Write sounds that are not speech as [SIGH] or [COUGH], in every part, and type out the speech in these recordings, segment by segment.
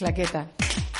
claqueta.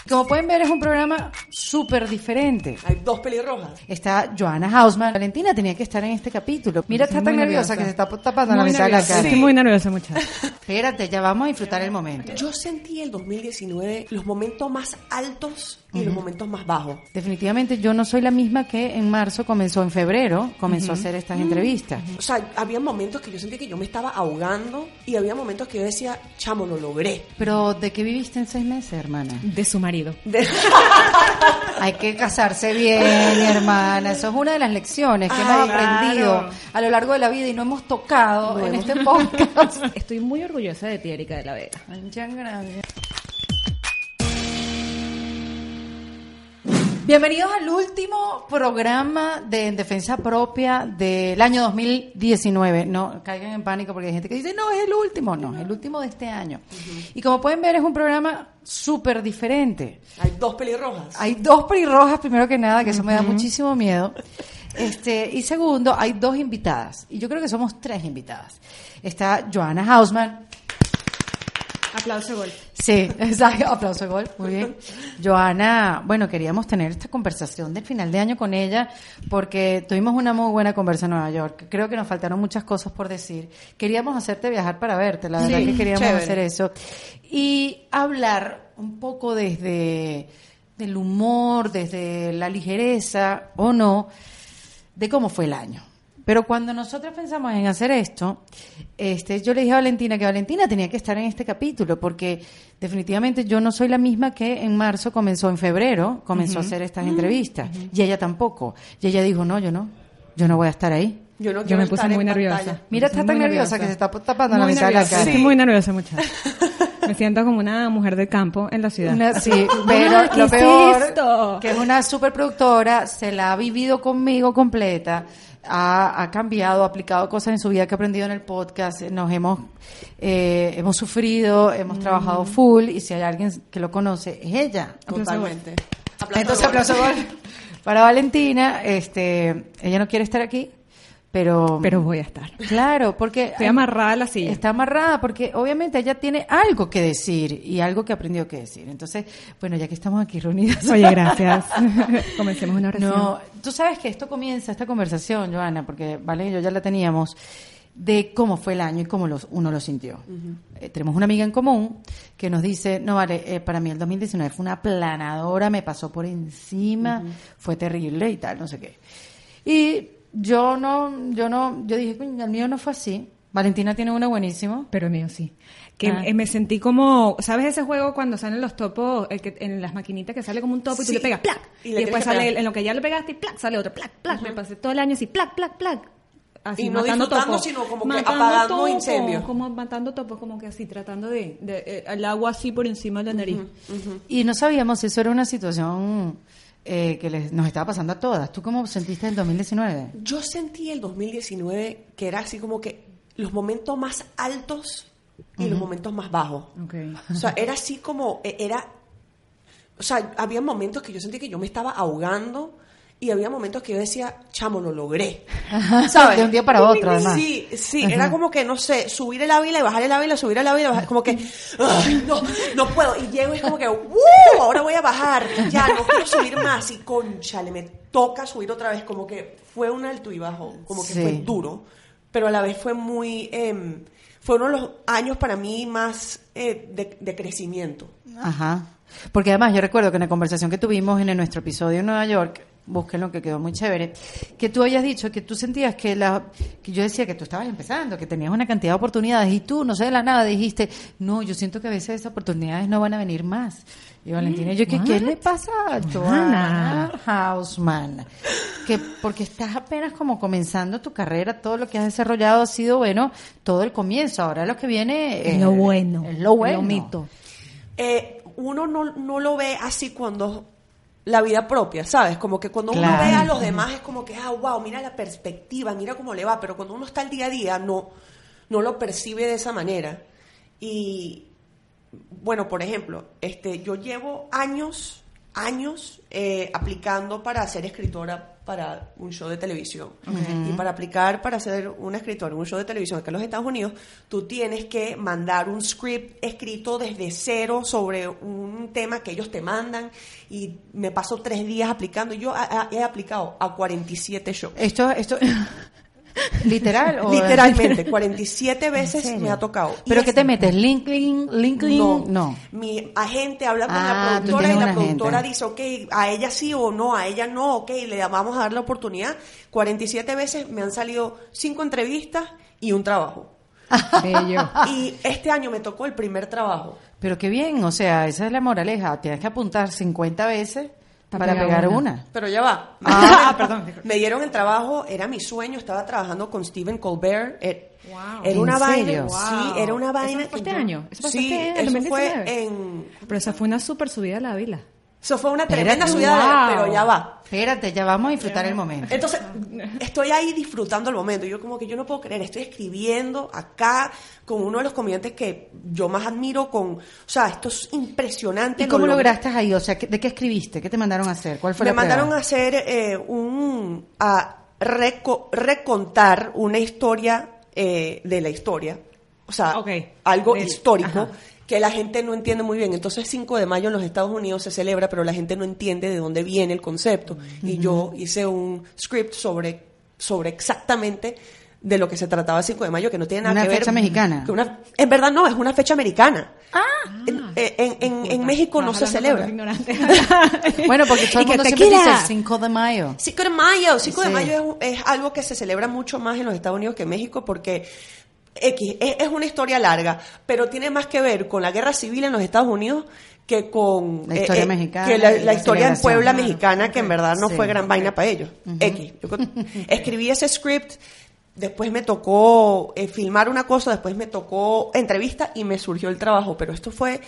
Como pueden ver, es un programa súper diferente. Hay dos pelirrojas. Está Joanna Hausman. Valentina tenía que estar en este capítulo. Mira, está tan nerviosa, nerviosa. que se está tapando la mitad de la cara. Estoy muy nerviosa, muchacha. [LAUGHS] Espérate, ya vamos a disfrutar el momento. Yo sentí el 2019 los momentos más altos y los momentos más bajos. Definitivamente yo no soy la misma que en marzo comenzó, en febrero comenzó a hacer estas entrevistas. O sea, había momentos que yo sentía que yo me estaba ahogando y había momentos que yo decía, chamo, lo logré. Pero ¿de qué viviste en seis meses, hermana? De su marido. De- [LAUGHS] Hay que casarse bien, hermana. Eso es una de las lecciones que hemos Ay, aprendido claro. a lo largo de la vida y no hemos tocado No en hemos- este podcast. Estoy muy orgullosa de ti, Erika de la Vega. Muchas gracias. Bienvenidos al último programa de En Defensa Propia del año 2019. No caigan en pánico porque hay gente que dice, no, es el último. No, es el último de este año. Y como pueden ver, es un programa súper diferente. Hay dos pelirrojas. Hay dos pelirrojas, primero que nada, que eso me da muchísimo miedo. Este, y segundo, hay dos invitadas. Y yo creo que somos tres invitadas. Está Joanna Hausman. Aplauso gol. Sí, [LAUGHS] exacto. Aplauso de gol. Muy bien. Joana, bueno, queríamos tener esta conversación del final de año con ella porque tuvimos una muy buena conversa en Nueva York. Creo que nos faltaron muchas cosas por decir. Queríamos hacerte viajar para verte, la verdad Sí, que queríamos chévere. hacer eso. Y hablar un poco desde del humor, desde la ligereza o no, de cómo fue el año. Pero cuando nosotros pensamos en hacer esto, este, yo le dije a Valentina que Valentina tenía que estar en este capítulo porque definitivamente yo no soy la misma que en marzo comenzó, en febrero comenzó a hacer estas entrevistas y ella tampoco. Y ella dijo, no, yo no, yo no voy a estar ahí. Yo no Yo quiero me puse estar muy nerviosa. pantalla. Mira, está tan nerviosa, que se está tapando la mitad de la cara. Estoy muy nerviosa, muchacha. [LAUGHS] Me siento como una mujer del campo en la ciudad. Una- sí, [LAUGHS] pero Ah, ¿qué lo es peor, esto? que es una superproductora, se la ha vivido conmigo completa, ha, ha cambiado, ha aplicado cosas en su vida que ha aprendido en el podcast, nos hemos, eh, hemos sufrido, hemos Mm. trabajado full, y si hay alguien que lo conoce, es ella. Totalmente. Entonces, aplauso gol para Valentina, este, ella no quiere estar aquí, pero... Pero voy a estar. Claro, porque... Estoy amarrada a la silla. Está amarrada porque obviamente ella tiene algo que decir y algo que aprendió que decir. Entonces, bueno, ya que estamos aquí reunidas. Oye, [LAUGHS] gracias. [LAUGHS] Comencemos una oración. No, tú sabes que esto comienza, esta conversación, Joana, porque Vale y yo ya la teníamos, de cómo fue el año y cómo los, uno lo sintió. Eh, tenemos una amiga en común que nos dice, no, vale, eh, para mí el 2019 fue una planadora, me pasó por encima, fue terrible y tal, no sé qué. Y yo no, yo no, yo dije, "Coño, el mío no fue así. Valentina tiene uno buenísimo. Pero el mío sí. Que Ah. eh, me sentí como, ¿sabes ese juego cuando salen los topos, el que, en las maquinitas que sale como un topo y tú le pegas, ¡plac! Y Y, después sale, pegar. en lo que ya le pegaste, y ¡plac! Sale otro, ¡plac! ¡plac! Me pasé todo el año así, ¡plac! ¡plac! ¡plac! Así, Y no matando topos. sino como que apagando topos, incendios. Como matando topos, como que así, tratando de, de eh, el agua así por encima de la nariz. Y no sabíamos si eso era una situación eh, que les- nos estaba pasando a todas. ¿Tú cómo sentiste el 2019? Yo sentí el 2019 que era así como que los momentos más altos y los momentos más bajos. Ok. O sea, era así como, eh, era, o sea, había momentos que yo sentí que yo me estaba ahogando y había momentos que yo decía, chamo, lo logré. ¿Sabes? De un día para otro, además. Sí, sí, era como que, no sé, subir el ávila y bajar el ávila, subir el ávila y bajar, como que, "Ay, no, no puedo. Y llego y es como que, ¡uh! Ahora voy a bajar, ya, no quiero subir más. Y conchale, me toca subir otra vez, como que fue un alto y bajo, como que Sí. fue duro, pero a la vez fue muy, em, fueron los años para mí más eh, de, de crecimiento. Ajá. Porque además yo recuerdo que en la conversación que tuvimos en nuestro episodio en Nueva York, búsquenlo que quedó muy chévere, que tú hayas dicho que tú sentías que la que yo decía que tú estabas empezando, que tenías una cantidad de oportunidades y tú, no sé de la nada, dijiste, "No, yo siento que a veces esas oportunidades no van a venir más." Y Valentina, yo, ¿qué, ¿qué le pasa a Joanna Hausman? Que porque estás apenas como comenzando tu carrera, todo lo que has desarrollado ha sido bueno, todo el comienzo, ahora lo que viene Es lo bueno. es lo bueno. Lo mito. Eh, uno no, no lo ve así cuando la vida propia, ¿sabes? Como que cuando uno ve a los demás es como que, ah, wow, mira la perspectiva, mira cómo le va, pero cuando uno está al día a día no, no lo percibe de esa manera. Y, bueno, por ejemplo, este, yo llevo años, años eh, aplicando para ser escritora para un show de televisión. Y para aplicar para ser un escritor en un show de televisión acá en los Estados Unidos, tú tienes que mandar un script escrito desde cero sobre un tema que ellos te mandan. Y me paso tres días aplicando. Yo he aplicado a 47 shows. Esto, esto, [LAUGHS] literal o Literalmente, 47 ¿En veces me ha tocado. ¿Pero qué te metes? ¿LinkedIn? ¿LinkedIn? no, No. Mi agente habla con Ah, la tú productora y la agente. productora dice, ok, a ella sí o no, a ella no, ok, le vamos a dar la oportunidad. 47 veces me han salido cinco entrevistas y un trabajo. [LAUGHS] Bello. Y este año me tocó el primer trabajo. Pero qué bien, o sea, esa es la moraleja. Tienes que apuntar 50 veces Para para, pegar pegar una. una. Pero ya va. [LAUGHS] Ah, [LAUGHS] perdón. Me dieron el trabajo, era mi sueño, estaba trabajando con Stephen Colbert. er- Wow. Era una ¿En vaina, serio? sí, era una ¿Eso vaina. fue este yo- año? ¿Eso sí, este año, en eso 2019? fue en. Pero esa fue una súper subida a la vila. Eso fue una Espérate, tremenda ciudad, wow. pero ya va. Espérate, ya vamos a disfrutar el momento. Entonces, estoy ahí disfrutando el momento. Yo como que yo no puedo creer, estoy escribiendo acá con uno de los comediantes que yo más admiro con, o sea, esto es impresionante. ¿Y cómo Lo lograste ahí? O sea, ¿qué- ¿de qué escribiste? ¿Qué te mandaron a hacer? ¿Cuál fue Me la mandaron prueba? a hacer eh, un a reco- recontar una historia eh, de la historia, o sea, Ok. algo Del- histórico ajá. Que la gente no entiende muy bien. Entonces, 5 de mayo en los Estados Unidos se celebra, pero la gente no entiende de dónde viene el concepto. Y yo hice un script sobre, sobre exactamente de lo que se trataba el 5 de mayo, que no tiene nada Una que ver. fecha mexicana. que una- en verdad no, es una fecha americana. En, en- en- en México no se celebra. [LAUGHS] Bueno, porque todo el mundo siempre dice el 5 de mayo. 5 de mayo, 5 de mayo es, un- es algo que se celebra mucho más en los Estados Unidos que en México porque X es, es una historia larga, pero tiene más que ver con la guerra civil en los Estados Unidos que con La historia mexicana que la, y la la historia en. Puebla Claro. mexicana que en verdad no Sí. fue gran vaina para ellos. X. Yo [LAUGHS] escribí ese script, después me tocó eh, filmar una cosa, después me tocó entrevista y me surgió el trabajo, pero esto fue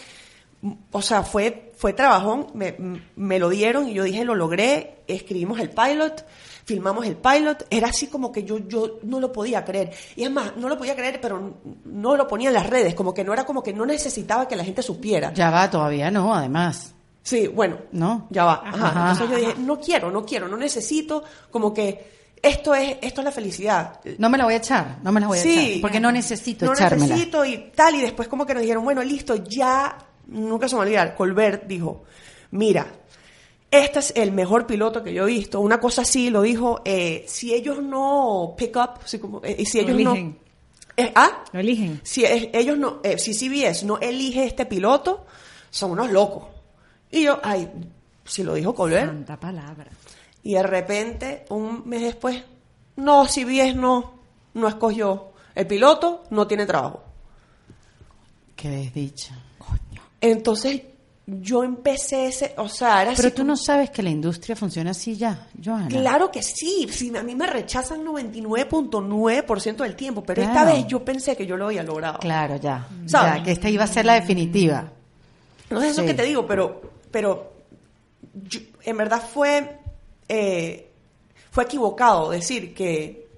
o sea, fue, fue trabajón, me, me lo dieron y yo dije, lo logré, escribimos el pilot, filmamos el pilot, era así como que yo, yo no lo podía creer. Y es más, no lo podía creer, pero no lo ponía en las redes, como que no era como que no necesitaba que la gente supiera. Ya va, todavía no, además. Sí, bueno, ¿No? ya va. Ajá. Ajá. Entonces yo dije, no quiero, no quiero, no necesito, como que esto es, esto es la felicidad. No me la voy a echar, no me la voy a Sí. echar. Porque no necesito no echármela. necesito y tal. Y después como que nos dijeron, bueno, listo, ya, nunca se me va a olvidar, Colbert dijo, mira, este es el mejor piloto que yo he visto. Una cosa así lo dijo, eh, si ellos no pick up, si, como, eh, si Lo ellos no... eligen. Eh, ¿Ah? Lo eligen. Si ellos no, eh, si CBS no elige este piloto, son unos locos. Y yo, ay, si lo dijo Colbert. Santa palabra. Y de repente, un mes después, no, CBS no, no escogió. El piloto no tiene trabajo. Qué desdicha. Entonces, yo empecé ese, o sea, era Pero así tú no sabes que la industria funciona así ya, Johanna. Claro que sí, sí, a mí me rechazan 99.9% del tiempo, pero esta vez yo pensé que yo lo había logrado. Claro, ya. ¿Sabes? Ya, que esta iba a ser la definitiva. No eso Sí. que te digo, pero, pero yo- en verdad fue, eh, fue equivocado decir que,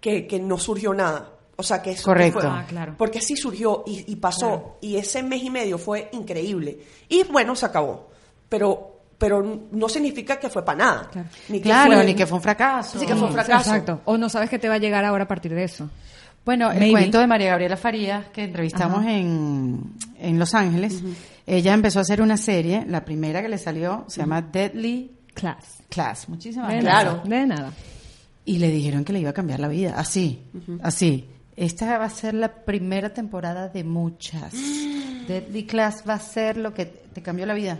que, que no surgió nada. O sea, que eso Correcto. fue- Ah, claro. Porque sí surgió y, y pasó. Claro. Y ese mes y medio fue increíble. Y bueno, se acabó. Pero, pero no significa que fue para nada. Claro. Ni que Claro, fue- ni que fue un fracaso. Sí, que fue un fracaso. Exacto. O no sabes qué te va a llegar ahora a partir de eso. Bueno, el cuento de María Gabriela Farías, que entrevistamos en, en Los Ángeles, ella empezó a hacer una serie, la primera que le salió se llama Deadly Class. Class. Muchísimas De gracias. Claro. De nada. Y le dijeron que le iba a cambiar la vida, así, así. Esta va a ser la primera temporada de muchas. [GASPS] Deadly Class va a ser lo que te cambió la vida.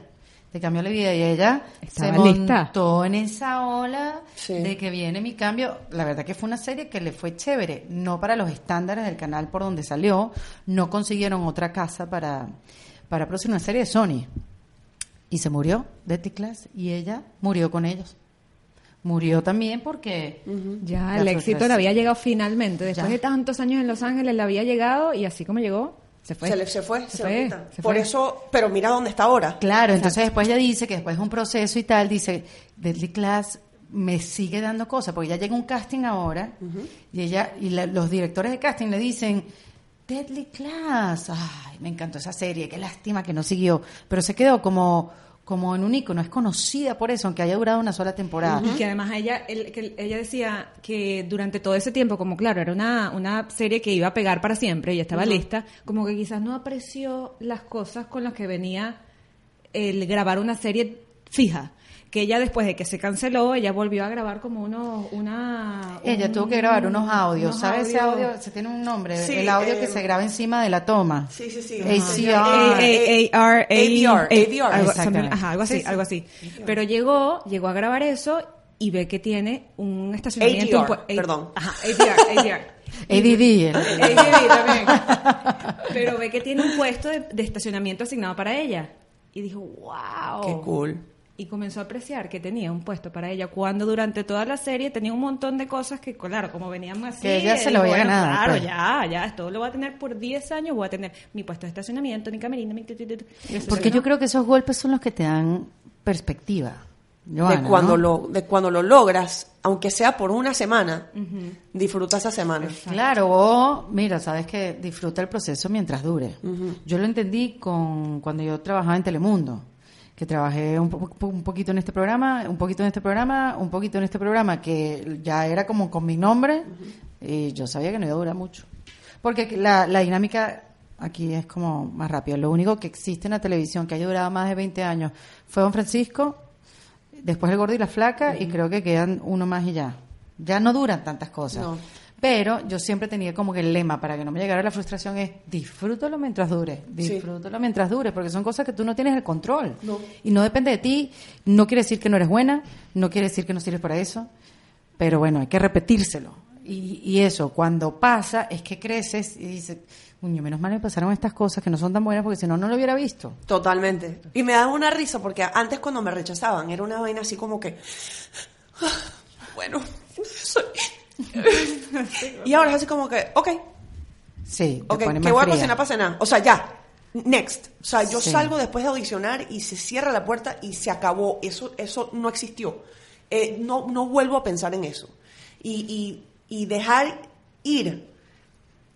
Te cambió la vida y ella Estaba se lista. montó en esa ola Sí. de que viene mi cambio. La verdad que fue una serie que le fue chévere, no para los estándares del canal por donde salió, no consiguieron otra casa para, para producir una serie de Sony. Y se murió Deadly Class y ella murió con ellos. Murió también porque Ya, el éxito le había llegado finalmente. Después Ya. de tantos años en Los Ángeles le había llegado y así como llegó, se fue. Se, le, se fue, se, Se fue, se Por fue. eso, pero mira dónde está ahora. Claro, entonces después ella dice que después de un proceso y tal, dice, Deadly Class me sigue dando cosas, porque ya llega un casting ahora y ella y la- los directores de casting le dicen, Deadly Class, ay, me encantó esa serie, qué lástima que no siguió, pero se quedó como como en un icono, es conocida por eso, aunque haya durado una sola temporada. Y que además ella, él- que ella decía que durante todo ese tiempo, como claro, era una, una serie que iba a pegar para siempre y estaba lista, como que quizás no apreció las cosas con las que venía el grabar una serie fija. Que ella después de que se canceló, ella volvió a grabar como uno, una... Ella un- tuvo que grabar unos audios, unos ¿sabes ese audios. audio? Se tiene un nombre, Sí, el audio que eh, se graba encima de la toma. Sí, sí, sí. ACR. A- A- AR, ADR, ADR. algo, Exactamente. ajá, algo así, Sí, sí. algo así. Pero llegó, llegó a grabar eso y ve que tiene un estacionamiento. ADR, un perdón. Ajá, ADR, ADR. ADD. ADR también. Pero ve que tiene un puesto de, de estacionamiento asignado para ella. Y dijo, wow. Qué cool. Y comenzó a apreciar que tenía un puesto para ella cuando durante toda la serie tenía un montón de cosas que, claro, como veníamos así. Que ella se lo había bueno, ganado, Claro, pues. ya, ya, esto lo voy a tener por 10 años, voy a tener mi puesto de estacionamiento, mi camerino, mi... tu, tu, tu, Porque yo ¿no? creo que esos golpes son los que te dan perspectiva. Joana, de cuando ¿no? lo de cuando lo logras, aunque sea por una semana, disfruta esa semana. Claro, o mira, sabes que disfruta el proceso mientras dure. Yo lo entendí con cuando yo trabajaba en Telemundo, que trabajé un, po- un poquito en este programa, un poquito en este programa, un poquito en este programa, que ya era como con mi nombre, y yo sabía que no iba a durar mucho. Porque la, la dinámica aquí es como más rápida. Lo único que existe en la televisión que haya durado más de 20 años fue Don Francisco, después el gordo y la flaca, y creo que quedan uno más y ya. Ya no duran tantas cosas. No. Pero yo siempre tenía como que el lema para que no me llegara la frustración es disfrútalo mientras dure, disfrútalo mientras dure, porque son cosas que tú no tienes el control. No. Y no depende de ti, no quiere decir que no eres buena, no quiere decir que no sirves para eso, pero bueno, hay que repetírselo. Y, y eso, cuando pasa, es que creces y dices, uño, menos mal me pasaron estas cosas que no son tan buenas porque si no, no lo hubiera visto. Totalmente. Y me da una risa porque antes cuando me rechazaban era una vaina así como que, "Ah, bueno, soy... [LAUGHS] y ahora es así como que, ok, Sí, te ok, pone que voy a fría. cocinar para cenar. O sea, ya, next. O sea, yo Sí. salgo después de audicionar y se cierra la puerta y se acabó. Eso, eso no existió. Eh, no, no vuelvo a pensar en eso. Y, y, y dejar ir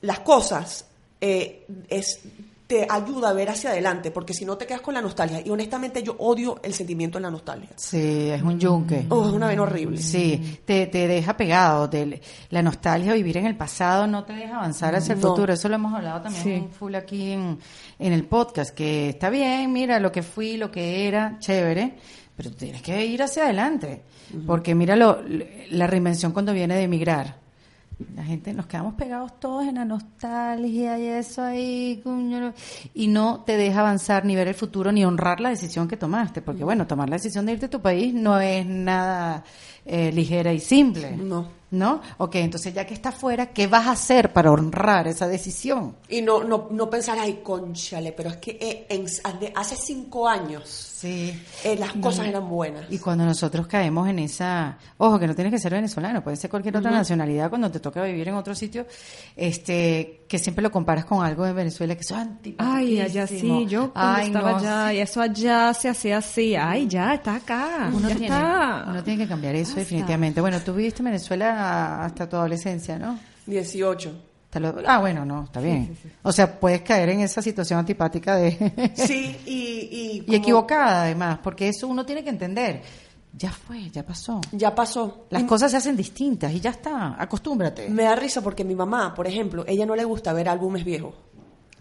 las cosas eh, es te ayuda a ver hacia adelante, porque si no te quedas con la nostalgia. Y honestamente yo odio el sentimiento de la nostalgia. Sí, es un yunque. Oh, es una vaina horrible. Sí, te, te deja pegado. te- la nostalgia, vivir en el pasado, no te deja avanzar hacia el No. futuro. Eso lo hemos hablado también Sí. full aquí en, en el podcast, que está bien, mira lo que fui, lo que era, chévere, pero tienes que ir hacia adelante. Porque mira lo, la reinvención cuando viene de emigrar. La gente, nos quedamos pegados todos en la nostalgia y eso ahí, y no te deja avanzar ni ver el futuro ni honrar la decisión que tomaste, porque bueno, tomar la decisión de irte a tu país no es nada eh, ligera y simple. No. ¿No? Ok, entonces ya que estás fuera, ¿qué vas a hacer para honrar esa decisión? Y no, no, no pensar, ay, conchale, pero es que eh, en- hace cinco años Sí. eh, las cosas eran buenas. Y cuando nosotros caemos en esa, ojo, que no tienes que ser venezolano, puede ser cualquier otra nacionalidad cuando te toca vivir en otro sitio, este, que siempre lo comparas con algo de Venezuela que eso es Ay, allá sí, yo cuando Ay, estaba no, allá, y eso allá se hacía así. Ay, ya, está acá. Uno ya tiene, está. uno tiene que cambiar eso Basta. definitivamente. Bueno, tú viviste en Venezuela hasta tu adolescencia, ¿no? 18. Hasta lo- ah, bueno, no, está bien. O sea, puedes caer en esa situación antipática de... [LAUGHS] Sí, y... Y, y como- equivocada además, porque eso uno tiene que entender. Ya fue, ya pasó. Ya pasó. Las Y cosas se hacen distintas y ya está, acostúmbrate. Me da risa porque mi mamá, por ejemplo, ella no le gusta ver álbumes viejos.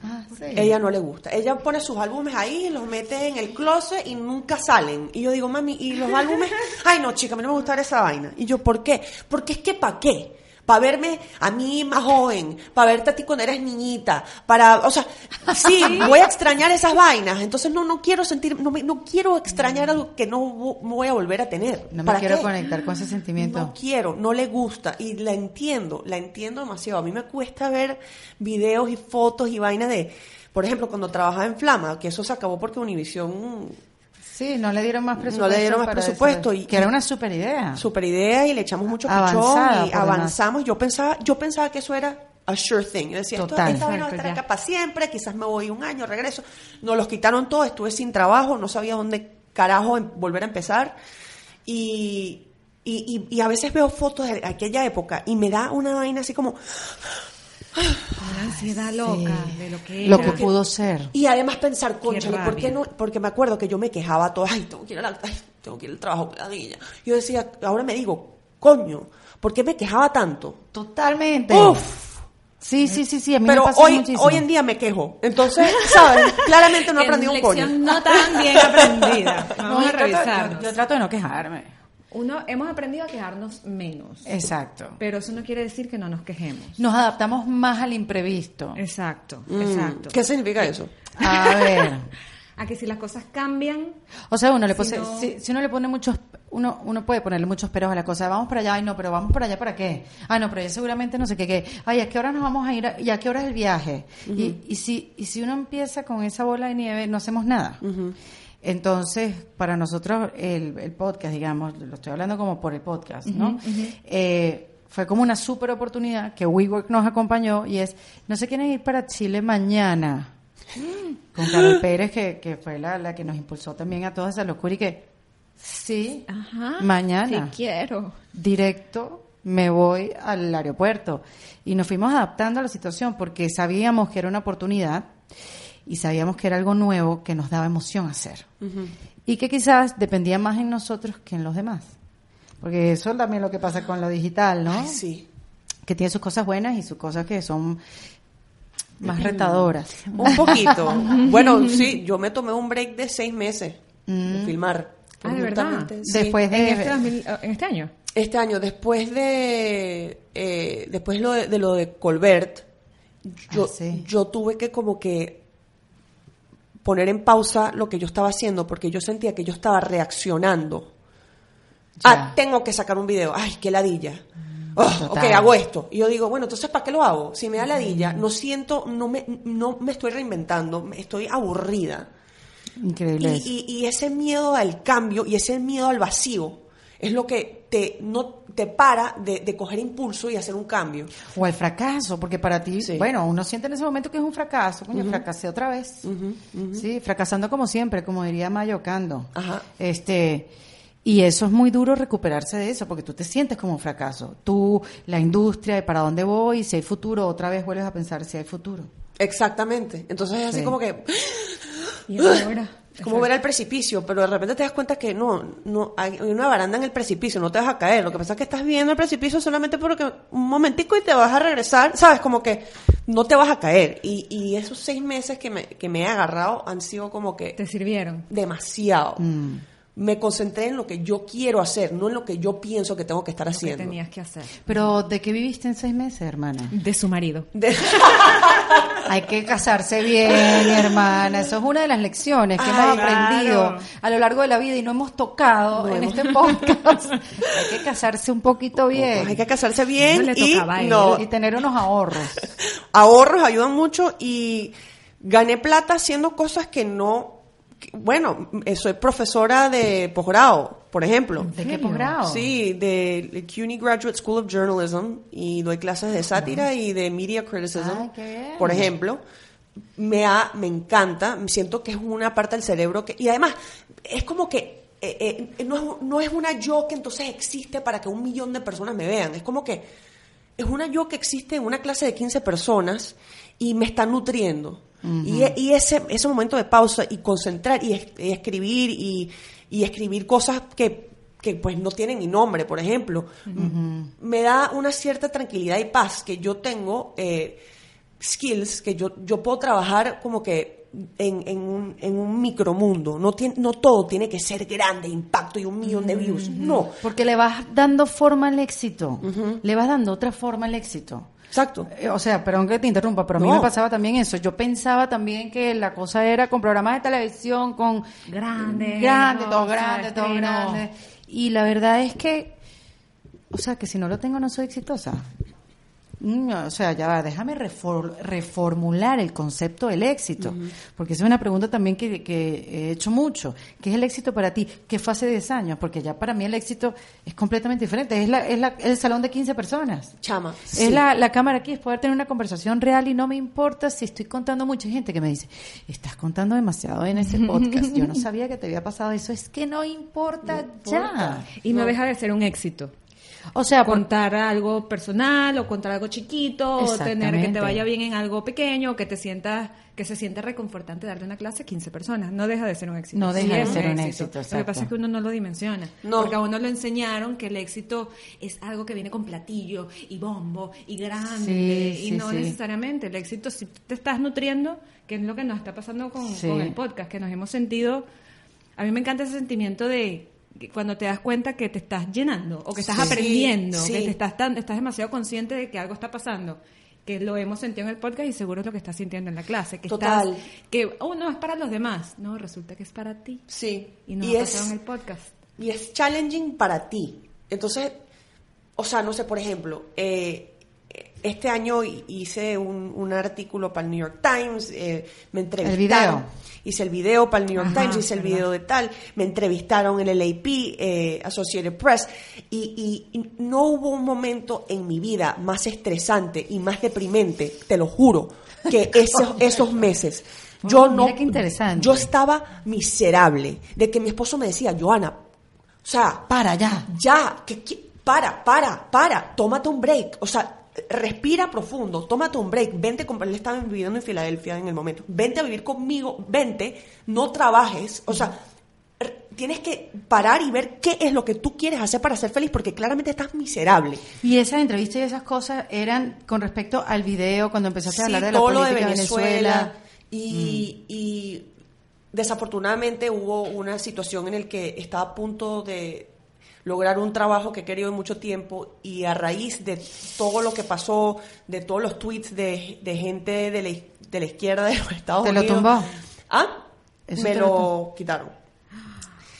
Ah, sí. Ella no le gusta. Ella pone sus álbumes ahí, los mete en el closet y nunca salen. Y yo digo, mami, ¿y los álbumes? [LAUGHS] Ay, no, chica, a mí no me gusta esa vaina. Y yo, ¿por qué? Porque es que ¿para qué? Para verme a mí más joven, para verte a ti cuando eres niñita, para, o sea, sí, [LAUGHS] voy a extrañar esas vainas, entonces no, no quiero sentir, no, me- no quiero extrañar algo que no vo- voy a volver a tener. No me ¿Para quiero qué? conectar con ese sentimiento. No quiero, no le gusta y la entiendo, la entiendo demasiado. A mí me cuesta ver videos y fotos y vainas de, por ejemplo, cuando trabajaba en Flama, que eso se acabó porque Univision Sí, no le dieron más presupuesto. No le dieron más presupuesto eso. y- que era una super idea. super idea y le echamos mucho Avanzada, pichón y avanzamos. Yo pensaba, yo pensaba que eso era a sure thing. Yo decía, esto, Total. esta vaina va a estar acá para siempre, quizás me voy un año, regreso. Nos los quitaron todo, estuve sin trabajo, no sabía dónde carajo em- volver a empezar. Y, y, y- y a veces veo fotos de aquella época y me da una vaina así como, Una ansiedad loca de lo que Lo que pudo ser. Y además pensar, conchale, ¿por qué no? Porque me acuerdo que yo me quejaba todo, ay, tengo que ir, a la- ay, tengo que ir al trabajo, peladilla. Yo decía, ahora me digo, coño, ¿por qué me quejaba tanto? Totalmente. Uf. Sí, sí, sí, sí, a mí Pero me pasa hoy, muchísimo. hoy en día me quejo. Entonces, ¿sabes? Claramente no [LAUGHS] he aprendido un coño. Lección no tan bien aprendida. [LAUGHS] Vamos a revisar. yo, yo trato de no quejarme. Uno, hemos aprendido a quejarnos menos. Exacto. Pero eso no quiere decir que no nos quejemos. Nos adaptamos más al imprevisto. Exacto, Mm, exacto. ¿Qué significa eso? A ver. [LAUGHS] A que si las cosas cambian, O sea, uno le Si pone, no- si, si uno le pone muchos, uno, uno puede ponerle muchos peros a la cosa. Vamos para allá, ay no, pero vamos para allá para qué. Ay no, pero ya seguramente no sé qué, qué. Ay, ¿a qué hora nos vamos a ir? a- ¿Y a qué hora es el viaje? y, y si, y si uno empieza con esa bola de nieve, no hacemos nada. Entonces, para nosotros, el, el podcast, digamos, lo estoy hablando como por el podcast, ¿no? Eh, fue como una super oportunidad que WeWork nos acompañó y es, no se quieren ir para Chile mañana con Carol [GASPS] Pérez, que, que fue la, la que nos impulsó también a toda esa locura y que, sí, ajá, mañana, sí quiero. directo, me voy al aeropuerto. Y nos fuimos adaptando a la situación porque sabíamos que era una oportunidad y sabíamos que era algo nuevo que nos daba emoción hacer. Y que quizás dependía más en nosotros que en los demás. Porque eso es también lo que pasa con lo digital, ¿no? Ay, sí. Que tiene sus cosas buenas y sus cosas que son más retadoras. Un poquito. [LAUGHS] bueno, sí, yo me tomé un break de seis meses de filmar. Ah, ¿de verdad? Sí. Después de... En este, 2000 en este año. Este año, después de eh, después lo de, de lo de Colbert, yo, Ah, sí. yo tuve que como que poner en pausa lo que yo estaba haciendo porque yo sentía que yo estaba reaccionando. Ya. Ah, tengo que sacar un video. Ay, qué ladilla. Oh, ok, hago esto. Y yo digo, bueno, entonces, ¿para qué lo hago? Si me da ladilla, no siento, no me, no me estoy reinventando, me- estoy aburrida. Increíble. Y, y- y ese miedo al cambio y ese miedo al vacío es lo que te, no, te para de, de coger impulso y hacer un cambio. O el fracaso, porque para ti, Sí. bueno, uno siente en ese momento que es un fracaso. Coño, fracasé otra vez. Sí, fracasando como siempre, como diría Mayo Cando. Ajá. Este, y eso es muy duro recuperarse de eso, porque tú te sientes como un fracaso. Tú, la industria, para dónde voy, si hay futuro, otra vez vuelves a pensar si hay futuro. Exactamente. Entonces es así Sí. como que Y ahora. Es como ver al precipicio, pero de repente te das cuenta que no, no hay una baranda en el precipicio, no te vas a caer. Lo que pasa es que estás viendo el precipicio solamente porque un momentico y te vas a regresar, sabes, como que no te vas a caer. Y, y esos seis meses que me, que me he agarrado han sido como que Te sirvieron. demasiado. Mm. Me concentré en lo que yo quiero hacer, no en lo que yo pienso que tengo que estar Lo que haciendo. tenías que hacer. Pero, ¿de qué viviste en seis meses, hermana? De su marido. De- [LAUGHS] Hay que casarse bien, hermana. Eso es una de las lecciones que Ay, hemos aprendido claro. a lo largo de la vida y no hemos tocado No en hemos- este podcast. Hay que casarse un poquito bien Hay que casarse bien No y él. no, y tener unos ahorros. ahorros ayudan mucho y gané plata haciendo cosas que no bueno, eh, soy profesora de posgrado, por ejemplo. ¿De qué posgrado? Sí, de CUNY Graduate School of Journalism y doy clases de sátira y de media criticism, Ay, qué bien. por ejemplo. Me, ha- me encanta, siento que es una parte del cerebro que... Y además, es como que eh, eh, no, es, no es una yo que entonces existe para que un millón de personas me vean, es como que es una yo que existe en una clase de 15 personas y me está nutriendo. Y, e- y ese, ese momento de pausa y concentrar y, es- y escribir y, y escribir cosas que, que pues no tienen ni nombre, por ejemplo, me da una cierta tranquilidad y paz que yo tengo eh, skills que yo, yo puedo trabajar como que en, en un, en un micromundo. No, tiene, no todo tiene que ser grande, impacto y un millón de views. No. Porque le vas dando forma al éxito. Le vas dando otra forma al éxito. Exacto. Eh, O sea, perdón que te interrumpa, pero a mí No. me pasaba también eso. Yo pensaba también que la cosa era con programas de televisión, con Grande, grande, todo grande, todo grande. Y la verdad es que, o sea, que si no lo tengo no soy exitosa. Mm, O sea, ya va, déjame refor- reformular el concepto del éxito, porque esa es una pregunta también que, que he hecho mucho. ¿Qué es el éxito para ti? ¿Qué fue hace 10 años? Porque ya para mí el éxito es completamente diferente. Es, la, es la- el salón de 15 personas. Chama. Es la, la cámara aquí, es poder tener una conversación real y no me importa si estoy contando mucha gente que me dice, estás contando demasiado en ese podcast. Yo no [LAUGHS] sabía que te había pasado eso. Es que no importa ya. Y no deja de ser un éxito. O sea, por- contar algo personal o contar algo chiquito o tener que te vaya bien en algo pequeño o que te sientas que se siente reconfortante darle una clase a 15 personas. No deja de ser un éxito. No deja Sí de ser un éxito, Lo que pasa es que uno no lo dimensiona. No. Porque a uno lo enseñaron que el éxito es algo que viene con platillo y bombo y grande. Sí, y sí, no sí. necesariamente. El éxito, si te estás nutriendo, que es lo que nos está pasando con, Sí. con el podcast, que nos hemos sentido. A mí me encanta ese sentimiento de cuando te das cuenta que te estás llenando o que estás Sí. aprendiendo, Sí. que te estás, tan, estás demasiado consciente de que algo está pasando. Que lo hemos sentido en el podcast y seguro es lo que estás sintiendo en la clase. Que Total. Estás, que, oh, no, es para los demás. No, resulta que es para ti. Sí. Y nos y ha es, en el podcast. y es challenging para ti. Entonces, o sea, no sé, por ejemplo, eh, este año hi- hice un, un artículo para el New York Times, eh, me entrevistaron. video. Hice el video para el New York Ajá, Times, hice el video de tal, me entrevistaron en el AP, eh, Associated Press, y, no hubo un momento en mi vida más estresante y más deprimente, te lo juro, que [LAUGHS] esos, esos meses. Yo Oh, no, mira qué interesante. yo estaba miserable de que mi esposo me decía, Joana, o sea, Para ya. ya, que, que- para, para, para, tómate un break, o sea, respira profundo, tómate un break, vente, con, él estaba viviendo en Filadelfia en el momento, vente a vivir conmigo, vente, no trabajes, o sea, tienes que parar y ver qué es lo que tú quieres hacer para ser feliz, porque claramente estás miserable. Y esas entrevistas y esas cosas eran con respecto al video, cuando empezaste a hablar de la todo política de Venezuela, Venezuela. y, y desafortunadamente hubo una situación en la que estaba a punto de lograr un trabajo que he querido mucho tiempo y a raíz de todo lo que pasó, de todos los tweets de, de gente de la, de la izquierda de los Estados ¿Te lo Unidos. tumbó? ¿Ah? Eso Me lo lo quitaron.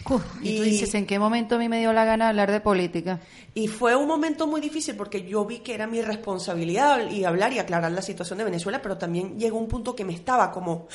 Uf, y, tú dices, ¿en qué momento a mí me dio la gana de hablar de política? Y fue un momento muy difícil porque yo vi que era mi responsabilidad y hablar y aclarar la situación de Venezuela, pero también llegó un punto que me estaba como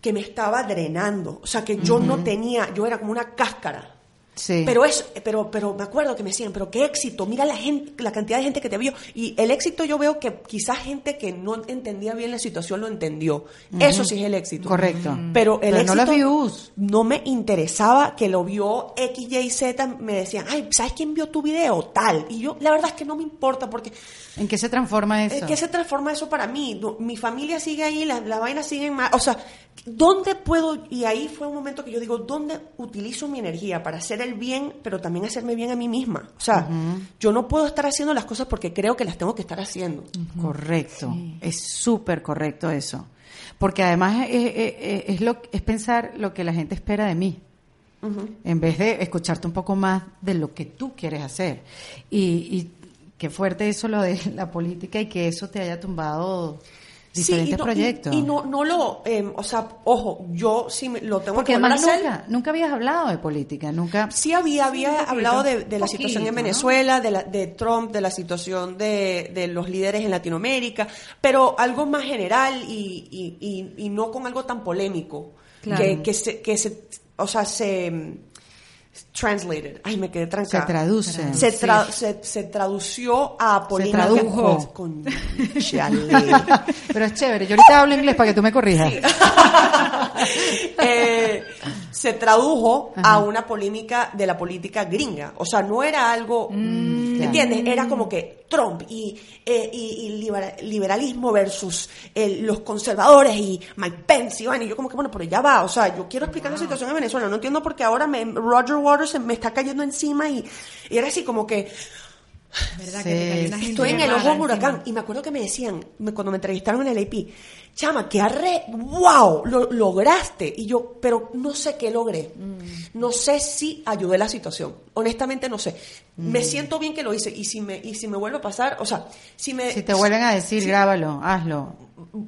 que me estaba drenando, o sea, que yo no tenía, yo era como una cáscara. Sí. Pero es, pero, pero me acuerdo que me decían, pero qué éxito, mira la gente, la cantidad de gente que te vio. Y el éxito yo veo que quizás gente que no entendía bien la situación lo entendió. Eso sí es el éxito. Correcto. Pero el Pero no éxito las views. no me interesaba que lo vio X, Y, Z, me decían, ay, ¿sabes quién vio tu video? Tal. Y yo, la verdad es que no me importa porque ¿En qué se transforma eso? ¿En qué se transforma eso para mí? No, mi familia sigue ahí, las la vainas siguen más. O sea, ¿dónde puedo? Y ahí fue un momento que yo digo, ¿dónde utilizo mi energía para hacer el bien, pero también hacerme bien a mí misma? O sea, yo no puedo estar haciendo las cosas porque creo que las tengo que estar haciendo. Correcto, es súper correcto eso. Porque además es, es- es- es lo, es pensar lo que la gente espera de mí, en vez de escucharte un poco más de lo que tú quieres hacer. Y, y qué fuerte eso lo de la política y que eso te haya tumbado diferentes y no, proyectos. Y, no, no lo, eh, o sea, ojo, yo sí me- lo tengo Porque que además hacer. nunca, nunca habías hablado de política, nunca... Sí había, había hablado de, de la poquito, situación en ¿no? Venezuela, de, la, de Trump, de la situación de, de los líderes en Latinoamérica, pero algo más general y, y, y- y no con algo tan polémico. Claro. Que, que, se, que se, o sea, se translated. Ay, me quedé trancada. Se traduce. Se, Sí. tra- se, se tradució a política. tradujo. Con. Pero es chévere, yo ahorita hablo inglés para que tú me corrijas. [LAUGHS] Eh, se tradujo a una polémica de la política gringa. O sea, no era algo, ¿entiendes? Era como que Trump y, eh, y, y libera- liberalismo versus el- los conservadores y Mike Pence y, vaina. y yo como que, bueno, pero ya va. O sea, yo quiero explicar la situación en Venezuela. No entiendo por qué ahora me, Roger Waters me está cayendo encima y, y era así como que... ¿Verdad? Sí, que una gente Estoy en el ojo del huracán. encima. Y me acuerdo que me decían, me- cuando me entrevistaron en el AP, chama, que arre, wow, lo lograste. Y yo, pero no sé qué logré. Mm. No sé si ayudé la situación. Honestamente no sé. Mm. Me siento bien que lo hice. Y si me, y si me vuelve a pasar, o sea, si me... Si te vuelven a decir, grábalo, hazlo.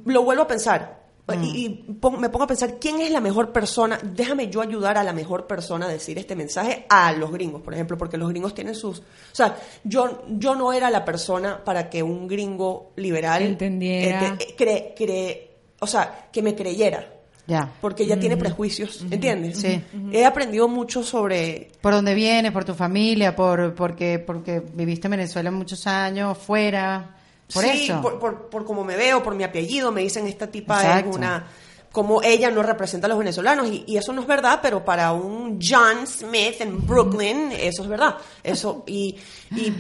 Lo vuelvo a pensar. Mm. Y, y pon- me pongo a pensar, ¿quién es la mejor persona? Déjame yo ayudar a la mejor persona a decir este mensaje a los gringos, por ejemplo, porque los gringos tienen sus... O sea, yo, yo no era la persona para que un gringo liberal... Entendiera. eh, te- cre- cre- o sea, que me creyera. Ya. Porque ella tiene prejuicios, ¿entiendes? Sí. He aprendido mucho sobre... por dónde vienes, por tu familia, por porque porque viviste en Venezuela muchos años, fuera, por sí, eso. Por, por, por cómo me veo, por mi apellido, me dicen esta tipa Exacto. es una como ella no representa a los venezolanos y, y eso no es verdad, pero para un John Smith en Brooklyn eso es verdad. Eso y, y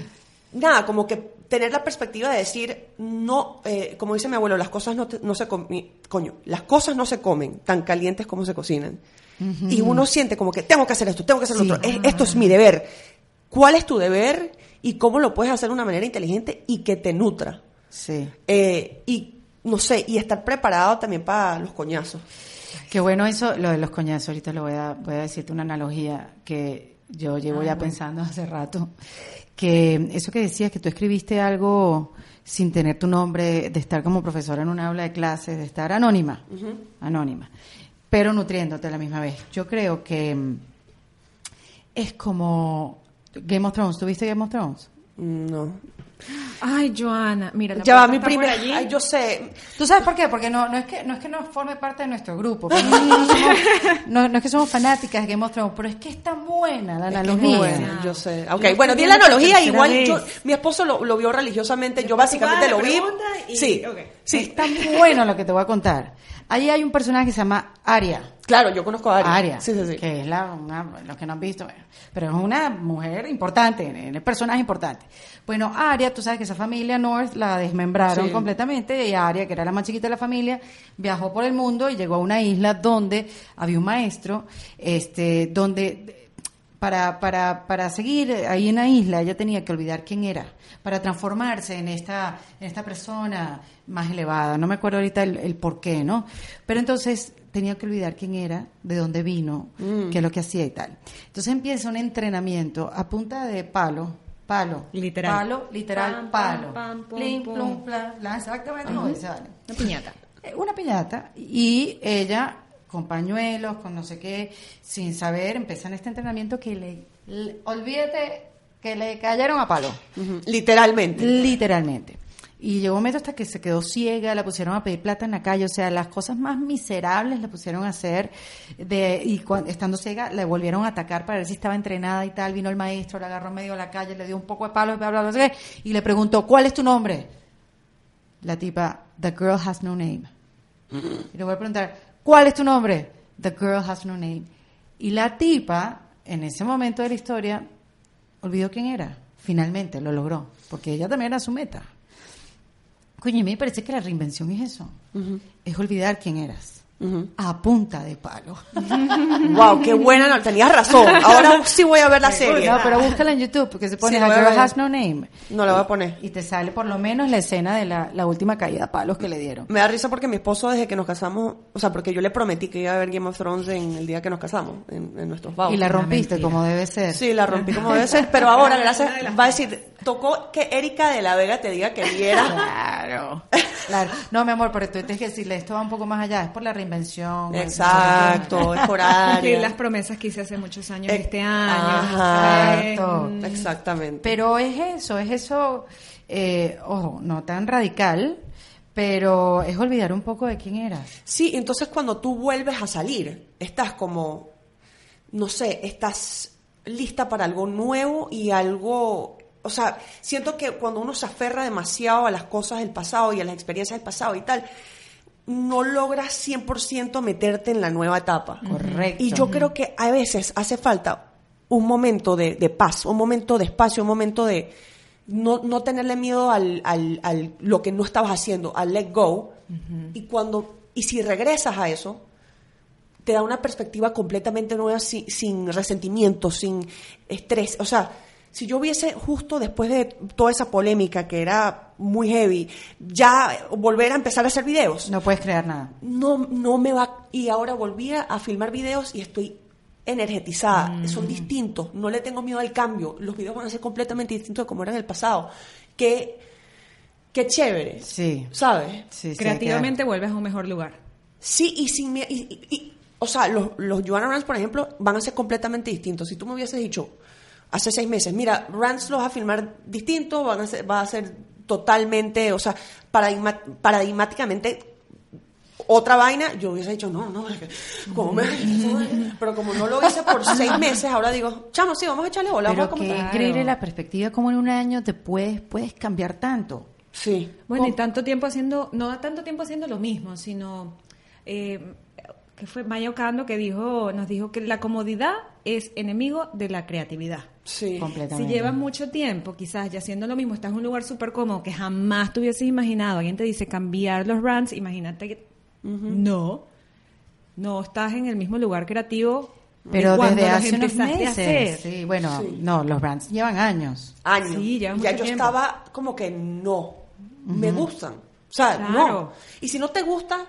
nada, como que tener la perspectiva de decir no, eh, como dice mi abuelo, las cosas no, te- no se comen, coño, las cosas no se comen tan calientes como se cocinan. Y uno siente como que tengo que hacer esto, tengo que hacer lo Sí. otro, es- esto es mi deber. ¿Cuál es tu deber y cómo lo puedes hacer de una manera inteligente y que te nutra? Sí. Eh, y no sé, y estar preparado también para los coñazos. Qué bueno eso, lo de los coñazos. Ahorita lo voy a, voy a decirte una analogía que yo llevo ya pensando hace rato. Que eso que decías, que tú escribiste algo sin tener tu nombre, de estar como profesora en un aula de clases, de estar anónima, anónima, pero nutriéndote a la misma vez. Yo creo que es como Game of Thrones. ¿Tuviste Game of Thrones? Mm, No. Ay, Joana, mira, la Ya va, mi allí. Ay, yo sé. ¿Tú sabes por qué? Porque no, no, es, que, no es que no forme parte de nuestro grupo. no, somos, no, no es que somos fanáticas de Game of Thrones, pero es que es tan buena la Es que es analogía. muy bueno, yo sé. Ok, Yo bueno, di la analogía. Igual yo, mi esposo lo, lo vio religiosamente. Yo básicamente lo vi. y- Sí, ok. sí. Es tan bueno lo que te voy a contar. Ahí hay un personaje que se llama Aria. Claro, yo conozco a Ari. Aria, Sí, sí, sí. que es la, una, los que no han visto, pero es una mujer importante, un personaje importante. Bueno, Aria, tú sabes que esa familia North la desmembraron completamente y Aria, que era la más chiquita de la familia, viajó por el mundo y llegó a una isla donde había un maestro, este, donde para, para, para seguir ahí en la isla ella tenía que olvidar quién era, para transformarse en esta, en esta persona más elevada. No me acuerdo ahorita el, el por qué, ¿no? Pero entonces tenía que olvidar quién era, de dónde vino, qué es lo que hacía y tal. Entonces empieza un entrenamiento a punta de palo, palo, Literal. palo, literal, Pam, pam, palo, pam, Plim, pum. plum, pla, exactamente vale. Una piñata. [LAUGHS] Eh, una piñata y ella con pañuelos, con no sé qué, sin saber, empiezan este entrenamiento que le, le- olvídate que le cayeron a palo, Ujú, Literalmente. literalmente. Y llegó un momento hasta que se quedó ciega, la pusieron a pedir plata en la calle, o sea, las cosas más miserables la pusieron a hacer, de, y estando ciega le volvieron a atacar para ver si estaba entrenada y tal, vino el maestro, la agarró en medio de la calle, le dio un poco de palos, bla, bla, bla, y le preguntó, ¿cuál es tu nombre? La tipa, The Girl Has No Name. Y le voy a preguntar, ¿cuál es tu nombre? The Girl Has No Name. Y la tipa, en ese momento de la historia, olvidó quién era. Finalmente lo logró, porque ella también era su meta. Coño, y a mí me parece que la reinvención es eso. Es olvidar quién eras. A punta de palo. [LAUGHS] Wow, qué buena. No, tenías razón. Ahora sí voy a ver la serie. No, pero búscala en YouTube, porque se pone Sí, ver. Has No Name. No la voy a poner. Y te sale por lo menos la escena de la, la última caída a palos que le dieron. Me da risa porque mi esposo desde que nos casamos, o sea, porque yo le prometí que iba a ver Game of Thrones en el día que nos casamos, en, en nuestros vows. Y la rompiste como debe ser. Sí, la rompí como debe ser, pero ahora gracias va a decir, tocó que Erika de la Vega te diga que viera. Claro, [LAUGHS] claro. No, mi amor, pero tú tienes que decirle, esto va un poco más allá, es por la reinvención. Exacto, [LAUGHS] es por Cumplir área. las promesas que hice hace muchos años Eh, este año. ajá. Exacto. mm, Exactamente. Pero es eso, es eso, eh, ojo, no tan radical, pero es olvidar un poco de quién eras. Sí, entonces cuando tú vuelves a salir, estás como, no sé, estás lista para algo nuevo y algo, o sea, siento que cuando uno se aferra demasiado a las cosas del pasado y a las experiencias del pasado y tal, no logras 100% meterte en la nueva etapa. Correcto. Y yo creo que a veces hace falta un momento de, de paz, un momento de espacio, un momento de no, no tenerle miedo al, al, al lo que no estabas haciendo, al let go. Y cuando y si regresas a eso, te da una perspectiva completamente nueva, sin, sin resentimiento, sin estrés. O sea, si yo hubiese justo después de toda esa polémica que era muy heavy, ya volver a empezar a hacer videos, No puedes crear nada. no, no me va. Y ahora volví a, filmar videos y estoy energetizada. Son distintos. No le tengo miedo al cambio. Los videos van a ser completamente distintos de como eran en el pasado. Qué, qué chévere. Sí. ¿Sabes? Sí, sí, creativamente vuelves a un mejor lugar. Sí, y sin y, y- y- o sea, los, los Joanna Rants, por ejemplo, van a ser completamente distintos. Si tú me hubieses dicho hace seis meses, mira, Rants los va a filmar distinto, van a ser, va a ser totalmente, o sea, paradigma- paradigmáticamente otra vaina, yo hubiese dicho, no, no, ¿cómo me- [LAUGHS] pero como no lo hice por seis meses, ahora digo, chamo, sí, vamos a echarle bola, Pero vamos a qué increíble la perspectiva, como en un año te puedes, puedes cambiar tanto. Sí. Bueno, y tanto tiempo haciendo, no tanto tiempo haciendo lo mismo, sino eh, que fue Maya Ocando que dijo, nos dijo que la comodidad es enemigo de la creatividad. Sí. Si Completamente. llevas mucho tiempo, quizás ya haciendo lo mismo, estás en un lugar súper cómodo que jamás te hubieses imaginado. Alguien te dice cambiar los brands, imagínate que no, no estás en el mismo lugar creativo. Pero cuando desde los hace unos meses. hacer. Sí, bueno, Sí. no, los brands llevan años. años. Sí, ya mucho yo tiempo. estaba como que no, me gustan. O sea, Claro. no. Y si no te gusta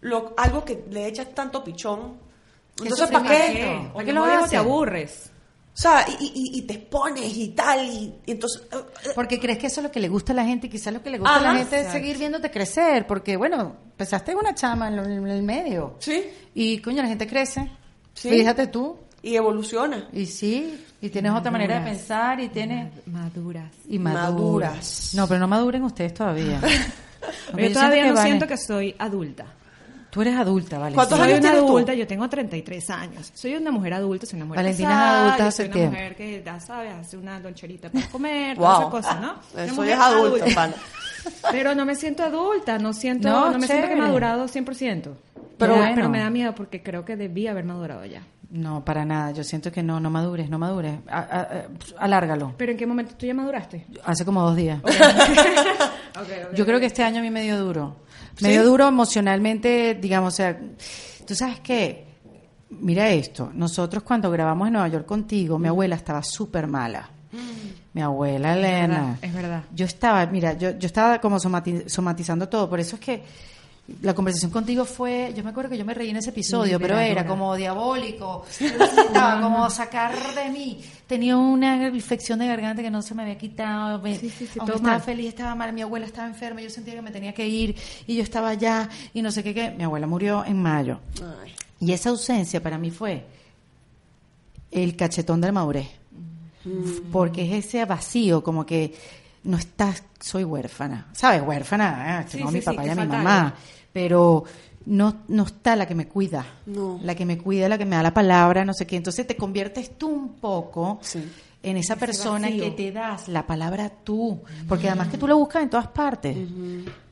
lo, algo que le echas tanto pichón, entonces ¿para ¿para qué? ¿Para ¿Para qué lo haces? te aburres. O sea, y, y- y te expones y tal, y, y entonces... eh, eh, Porque crees que eso es lo que le gusta a la gente y quizás lo que le gusta a la gente es seguir viéndote crecer, porque bueno, empezaste una chama en, lo- en el medio. Sí. Y coño, la gente crece. Sí. Fíjate tú. y evoluciona. Y sí, y tienes otra manera de pensar y tienes... Maduras. Y maduras. Maduras. No, pero no maduren ustedes todavía. [LAUGHS] Yo todavía no vale- siento que soy adulta. Tú eres adulta, ¿vale? ¿Cuántos soy años una tienes tú? adulta, yo tengo 33 años. Soy una mujer adulta, soy una mujer Valentina es casada, adulta yo hace soy una tiempo. mujer que, ya sabes, hace una loncherita para comer, Wow. todas esas cosas, ¿no? Eso ya es adulta. pana. Pero no me siento adulta, no siento, No, no, me siento que he madurado 100%. Pero Pero, bueno. pero me da miedo porque creo que debí haber madurado ya. No, para nada. Yo siento que no, no madures, no madures. A- a- a- alárgalo. Pero ¿en qué momento tú ya maduraste? Hace como dos días. Okay, [LAUGHS] Yo creo que este año a mí me dio duro. Me dio duro emocionalmente, digamos, o sea, tú sabes qué, mira esto, nosotros cuando grabamos en Nueva York contigo, mi abuela estaba súper mala. Mi abuela Elena. verdad, es verdad. Yo estaba, mira, yo, yo estaba como somati- somatizando todo, por eso es que la conversación contigo fue, yo me acuerdo que yo me reí en ese episodio, pero era como diabólico, [LAUGHS] necesitaba como sacar de mí. Tenía una infección de garganta que no se me había quitado, me- Sí, sí, sí, aunque estaba mal. feliz, estaba mal, mi abuela estaba enferma, yo sentía que me tenía que ir y yo estaba allá y no sé qué, qué. Mi abuela murió en mayo. Ay. Y esa ausencia para mí fue el cachetón de la madurez. Porque es ese vacío, como que no estás, soy huérfana. ¿Sabes? Huérfana, Sí, tengo a sí, mi sí, papá y a mi mamá. Pero no, no está la que me cuida. No. La que me cuida, la que me da la palabra, no sé qué. Entonces te conviertes tú un poco en esa persona vacío. que te das la palabra tú. Porque además que tú la buscas en todas partes.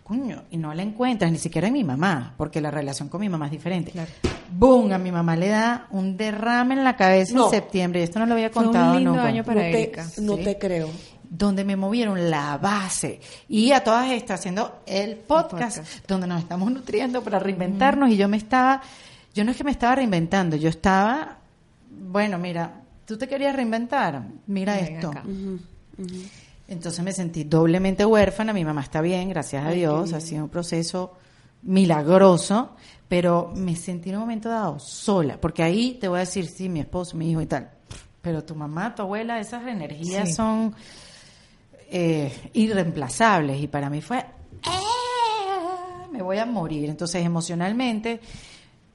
Coño, y no la encuentras, ni siquiera en mi mamá, porque la relación con mi mamá es diferente. Claro. ¡Boom! A mi mamá le da un derrame en la cabeza No. en septiembre. y Esto no lo había Fue un contado lindo nunca. año para no te, no Sí. te creo. Donde me movieron la base. Y a todas estas haciendo el podcast, podcast. donde nos estamos nutriendo para reinventarnos. Y yo me estaba, yo no es que me estaba reinventando, yo estaba, bueno, mira, tú te querías reinventar, mira Ven esto. Entonces me sentí doblemente huérfana, mi mamá está bien, gracias a Dios, bien. ha sido un proceso milagroso, pero me sentí en un momento dado sola, porque ahí te voy a decir, sí, mi esposo, mi hijo y tal, pero tu mamá, tu abuela, esas energías Sí. son eh, irreemplazables y para mí fue, "Ah, me voy a morir. Entonces emocionalmente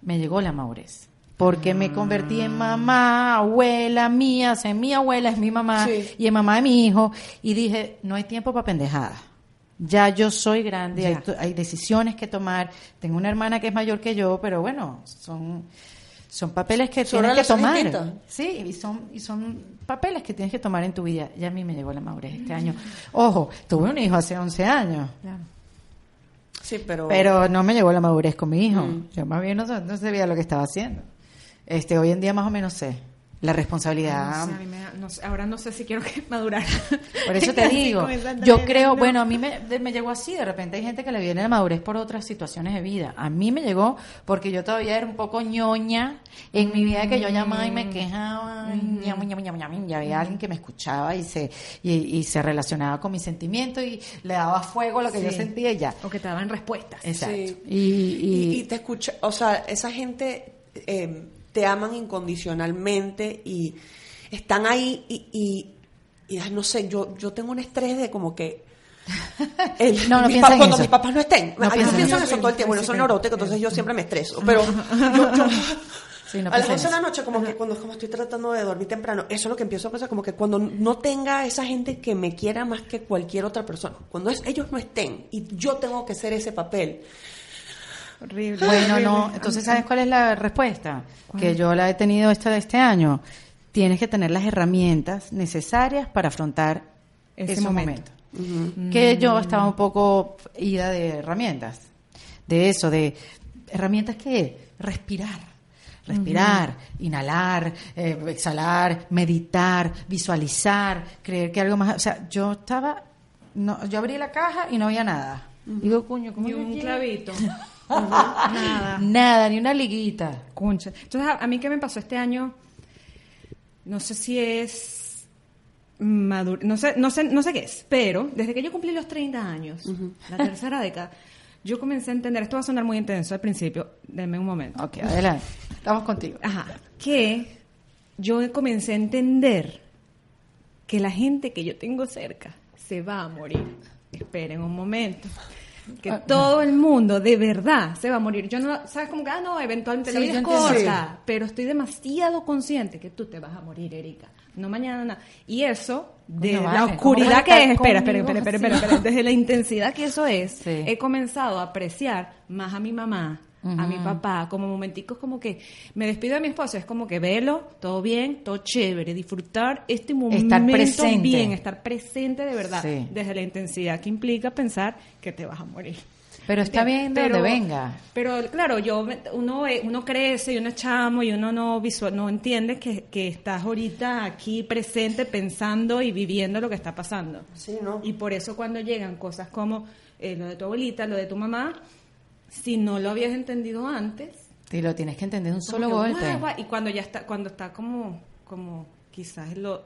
me llegó la madurez. Porque me convertí en mamá, abuela mía, o sea, mi abuela es mi mamá Sí. y en mamá de mi hijo. Y dije, no hay tiempo para pendejadas. Ya yo soy grande, hay, hay decisiones que tomar. Tengo una hermana que es mayor que yo, pero bueno, son, son papeles que Son tienes que tomar. Sí, y son, y son papeles que tienes que tomar en tu vida. Ya a mí me llegó la madurez este año. Ojo, tuve un hijo hace 11 años. Claro. Sí, pero... Pero no me llegó la madurez con mi hijo. Mm. Yo más bien no, no sabía lo que estaba haciendo. Este, hoy en día más o menos sé la responsabilidad. No sé, a mí me da- no sé, ahora no sé si quiero que [LAUGHS] madurar. Por eso te digo, yo creo, no. bueno, a mí me, me llegó así, de repente hay gente que le viene la madurez por otras situaciones de vida. A mí me llegó porque yo todavía era un poco ñoña en mi vida que yo llamaba y Mm. me quejaba, y había alguien que me escuchaba y se, y, y se relacionaba con mis sentimientos y le daba fuego a lo que yo sentía y ya. O que te daban respuestas. Exacto. Sí. Y, Y, y- y te escucha, o sea, esa gente eh, te aman incondicionalmente y están ahí y, y, no sé, yo, yo tengo un estrés de como que [LAUGHS] el- No, no mis cuando mis papás no estén. No Ay, yo piensa en pienso en eso. eso todo el tiempo. Bueno, Sí, neurótica, entonces yo siempre me estreso. Pero yo, yo- [LAUGHS] Sí, no a las piensa en 11 de la noche, como que cuando como estoy tratando de dormir temprano, eso es lo que empiezo a pensar, como que cuando no tenga esa gente que me quiera más que cualquier otra persona, cuando es- ellos no estén y yo tengo que ser ese papel, Horrible. Bueno, no. [LAUGHS] Entonces, ¿sabes cuál es la respuesta? Que yo la he tenido esta, este año. Tienes que tener las herramientas necesarias para afrontar Ese ese momento. momento. Que yo estaba un poco ida de herramientas. De eso, de herramientas que respirar. Respirar, inhalar, eh, exhalar, meditar, visualizar, creer que algo más. O sea, yo estaba. No, yo abrí la caja y no había nada. Digo, coño, ¿cómo Y un [LAUGHS] Nada. Nada, ni una liguita. Concha. Entonces, a, a mí qué me pasó este año, no sé si es madur no sé, no sé, no sé qué es, pero desde que yo cumplí los 30 años, la tercera década, yo comencé a entender, esto va a sonar muy intenso al principio, denme un momento. Ok, adelante. Estamos contigo. Ajá, que yo comencé a entender que la gente que yo tengo cerca se va a morir. Esperen un momento. Que Ah, todo el mundo de verdad se va a morir. Yo no, ¿sabes? Como que, ah, no, eventualmente la Sí, vida es entiendo. corta. Pero estoy demasiado consciente que tú te vas a morir, Erika. No mañana, nada. Y eso, de la vale, ¿cómo oscuridad que es, espera, espera, espera, espera, espera, espera, desde la intensidad que eso es, Sí. he comenzado a apreciar más a mi mamá, a mi papá, como momenticos como que me despido de mi esposo, es como que velo, todo bien, todo chévere, disfrutar este momento Estar presente. bien, estar presente de verdad, Sí. desde la intensidad que implica pensar que te vas a morir. Pero está bien de donde venga. Pero claro, yo me- uno eh, uno crece y uno es chamo y uno no visual, no entiende que, que estás ahorita aquí presente pensando y viviendo lo que está pasando. Sí, ¿no? Y por eso cuando llegan cosas como eh, lo de tu abuelita, lo de tu mamá, si no lo habías entendido antes, Y lo tienes que entender de un solo golpe. y cuando ya está, cuando está como, como quizás lo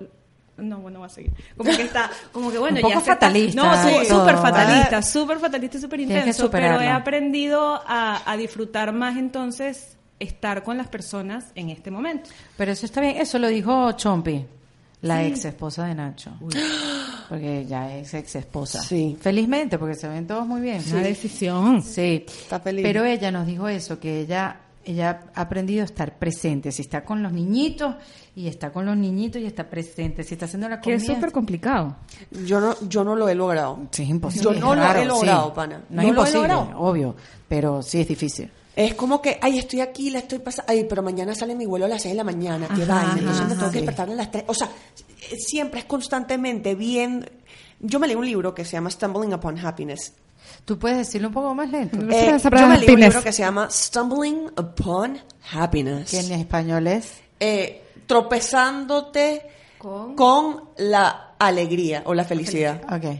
no, bueno, va a seguir. Como que está, como que bueno, [LAUGHS] Un poco ya se está- fatalista no, súper fatalista, súper fatalista y súper intenso, pero he aprendido a, a disfrutar más entonces estar con las personas en este momento. Pero eso está bien. Eso lo dijo Chompi, la ex esposa de Nacho. Porque ya es ex esposa. Sí. Felizmente, porque se ven todos muy bien. Una decisión. Sí. Está feliz. Pero ella nos dijo eso, que ella ella ha aprendido a estar presente. Si está con los niñitos y está con los niñitos y está presente. Si está haciendo la Que comida. es súper complicado. Yo no, yo no lo he logrado. Sí, es imposible. Yo no lo he logrado, sí. pana. No, No es lo he imposible, logrado. obvio. Pero sí es difícil. Es como que, ay, estoy aquí, la estoy pasando, ay, pero mañana sale mi vuelo a las 6 de la mañana, qué Ajá, vaina, entonces me tengo que despertar a las 3. O sea, eh, siempre es constantemente bien. Yo me leí un libro que se llama Stumbling Upon Happiness. ¿Tú puedes decirlo un poco más lento? Eh, yo me leí un libro que se llama Stumbling Upon Happiness. Que en español es... Eh, tropezándote Con- con la alegría o la felicidad. Ok.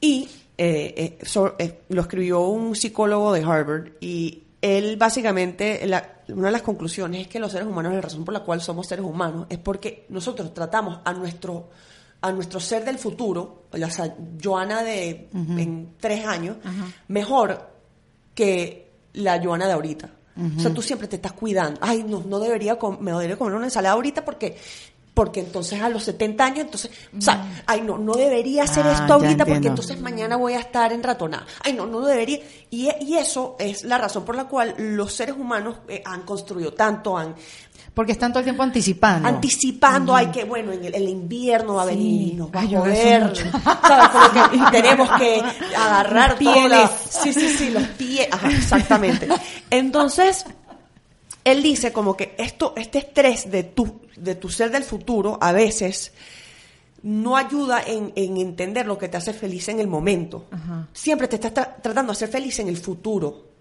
Y eh, eh, so- eh, lo escribió un psicólogo de Harvard y él básicamente, la- una de las conclusiones es que los seres humanos, la razón por la cual somos seres humanos es porque nosotros tratamos a nuestro, a nuestro ser del futuro, o sea, Joana de en tres años, mejor que la Joana de ahorita. O sea, tú siempre te estás cuidando. Ay, no, no debería, me debería comer una ensalada ahorita porque porque entonces a los 70 años, entonces, o sea, ay, no, no debería hacer Ah, esto ahorita porque entonces mañana voy a estar enratonada. Ay, no, no debería. Y, y eso es la razón por la cual los seres humanos eh, han construido tanto, han Porque están todo el tiempo anticipando. anticipando, ay, que bueno, en el, el invierno va a Sí. venir y nos va Ay, a joder. ¿Sabes? Como que [LAUGHS] tenemos que agarrar la- pieles. Sí, sí, sí, los pies. Ajá, exactamente. [LAUGHS] Entonces, él dice como que esto, este estrés de tu, de tu ser del futuro a veces no ayuda en, en entender lo que te hace feliz en el momento. Ajá. Siempre te estás tra- tratando de hacer feliz en el futuro.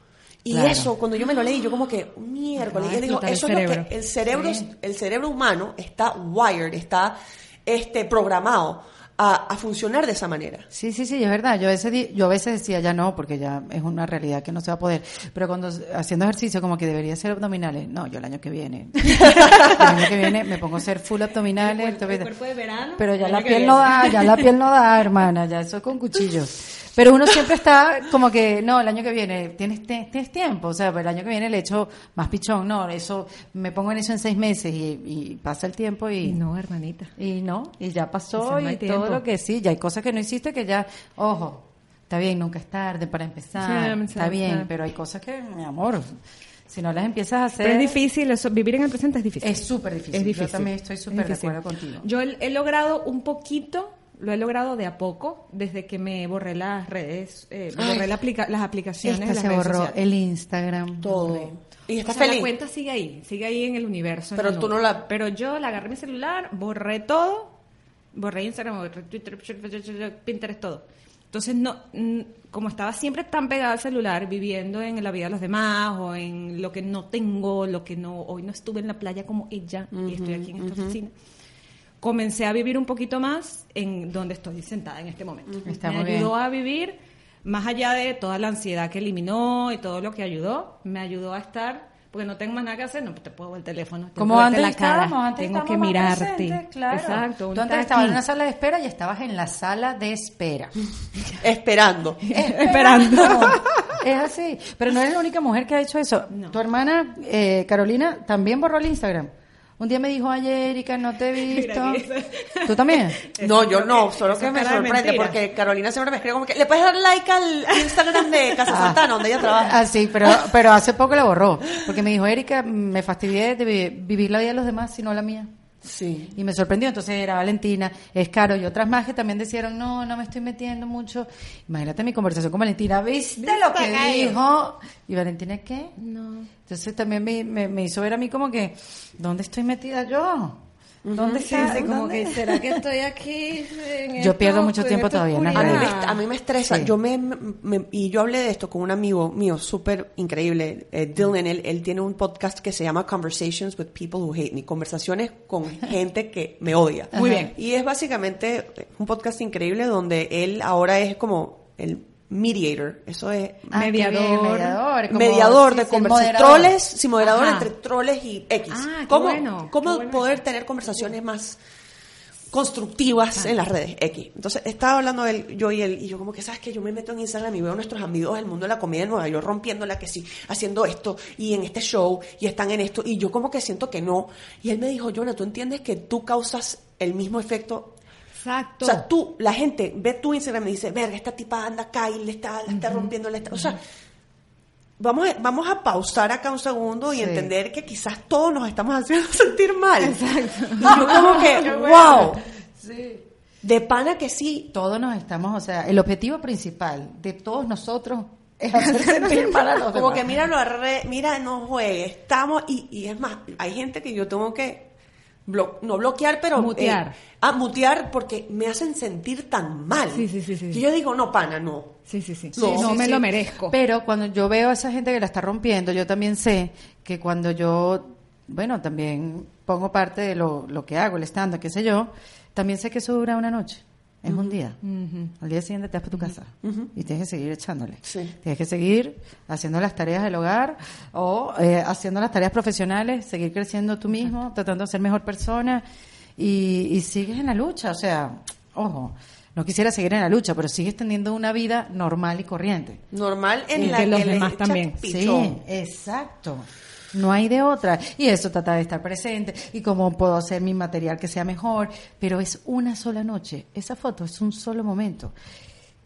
Y Claro. eso, cuando yo me lo leí, yo como que, miércoles, yo digo, eso es lo cerebro. que el cerebro, el cerebro humano está wired, está este, programado a, a funcionar de esa manera. Sí, sí, sí, es verdad. Yo a, veces, di- yo a veces decía ya no, porque ya es una realidad que no se va a poder. Pero cuando haciendo ejercicio, como que debería ser abdominales. No, yo el año que viene. [LAUGHS] el año que viene me pongo a hacer full abdominales. El cuerpo- el entonces- cuerpo de verano, Pero ya la piel viene. no da, ya la piel no da, hermana. Ya eso con cuchillos. [LAUGHS] Pero uno siempre está como que, no, el año que viene, ¿tienes, tienes tiempo? O sea, el año que viene le echo más pichón. No, eso, me pongo en eso en seis meses y, y pasa el tiempo y... No, hermanita. Y no, y ya pasó no y todo lo que sí, ya hay cosas que no hiciste que ya, ojo, está bien, nunca es tarde para empezar, Sí, está bien, pero hay cosas que, mi amor, si no las empiezas a hacer, Pero es difícil, eso, vivir en el presente es difícil. Es súper difícil. Es difícil. Yo también estoy Es súper de acuerdo contigo. Yo he, he logrado un poquito, lo he logrado de a poco, desde que me borré las redes, eh, me borré la aplica- las aplicaciones Esta de las se redes borró sociales. el Instagram. Todo. Y O sea, feliz. La cuenta sigue ahí, sigue ahí en el universo. Pero tú no la- Pero yo la agarré mi celular, borré todo, borré Instagram, borré Twitter, Pinterest, todo. Entonces, no, como estaba siempre tan pegada al celular, viviendo en la vida de los demás o en lo que no tengo, lo que no, hoy no estuve en la playa como ella y estoy aquí en esta oficina, comencé a vivir un poquito más en donde estoy sentada en este momento. Está me bien. ayudó a vivir, más allá de toda la ansiedad que eliminó y todo lo que ayudó, me ayudó a estar, porque no tengo más nada que hacer, no te puedo ver el teléfono. Como antes la cara, estábamos, antes tengo que mirarte. claro. Exacto. Tú antes estabas en una sala de espera y estabas en la sala de espera. [LAUGHS] Esperando. Esperando. Es así. Pero no eres la única mujer que ha hecho eso. No. Tu hermana, eh, Carolina, también borró el Instagram. Un día me dijo, ay, Erika, no te he [LAUGHS] visto. Mira, ¿Tú también? [LAUGHS] No, yo no, solo que me sorprende porque Carolina siempre me escribe como que le puedes dar like al Instagram de Casa Santana donde ella trabaja. Ah, sí, pero, [LAUGHS] pero hace poco la borró. Porque me dijo, Erika, me fastidié de vi- vivir la vida de los demás, sino la mía. Sí. Y me sorprendió, entonces era Valentina, es Caro y otras más que también decían, no, no me estoy metiendo mucho. Imagínate mi conversación con Valentina, ¿viste, lo que dijo? Y Valentina, ¿qué? No. Entonces también me, me, me hizo ver a mí como que, ¿dónde estoy metida yo? ¿Dónde Sí, está? sí, como ¿Dónde? que, ¿será que estoy aquí? en Yo esto, pierdo mucho tiempo todavía en las A mí, me, a mí me estresa. Sí. Yo me, me- y yo hablé de esto con un amigo mío súper increíble, eh, Dylan. Él, él tiene un podcast que se llama Conversations with People Who Hate Me. Conversaciones con gente que me odia. Muy bien. Y es básicamente un podcast increíble donde él ahora es como el mediator. Eso es Ah, Mediador. mediador, como- mediador de conversaciones. moderador. Troles, sí, moderador Ajá. entre troles y X. Ah, ¿Cómo, bueno, cómo bueno poder eso. tener conversaciones más constructivas en las redes X. Entonces, estaba hablando él, yo y él, y yo como que, ¿sabes que Yo me meto en Instagram y veo a nuestros amigos del mundo de la comedia de Nueva York rompiéndola, que sí, haciendo esto, y en este show, y están en esto, y yo como que siento que no. Y él me dijo, Jonah, ¿tú entiendes que tú causas el mismo efecto Exacto. o sea, tú, la gente ve tu Instagram y dice, verga, esta tipa anda acá y le está, la está rompiendo, le está-". O sea, vamos a, vamos a pausar acá un segundo y Sí. entender que quizás todos nos estamos haciendo [LAUGHS] sentir mal. Exacto. Y yo como que, [LAUGHS] wow. De pana que sí. Todos nos estamos, o sea, el objetivo principal de todos nosotros es [LAUGHS] hacer sentir mal a los Como demás. que mira, lo arre- mira, no juegues, estamos, y, y es más, hay gente que yo tengo que, blo- no bloquear, pero... Mutear. eh, ah, mutear porque me hacen sentir tan mal. Sí, sí, sí, sí. Que yo digo, no, pana, no. Sí, sí, sí. No, no sí, me sí. lo merezco. Pero cuando yo veo a esa gente que la está rompiendo, yo también sé que cuando yo, bueno, también pongo parte de lo, lo que hago, el stand qué sé yo, también sé que eso dura una noche. Es un día. Al día siguiente te vas para tu casa y tienes que seguir echándole. Sí. Tienes que seguir haciendo las tareas del hogar o eh, haciendo las tareas profesionales, seguir creciendo tú mismo, tratando de ser mejor persona y, y sigues en la lucha. O sea, ojo, no quisiera seguir en la lucha, pero sigues teniendo una vida normal y corriente. Normal en Y la que los demás también. pichón. Sí, exacto. No hay de otra. Y eso trata de estar presente y cómo puedo hacer mi material que sea mejor. Pero es una sola noche. Esa foto es un solo momento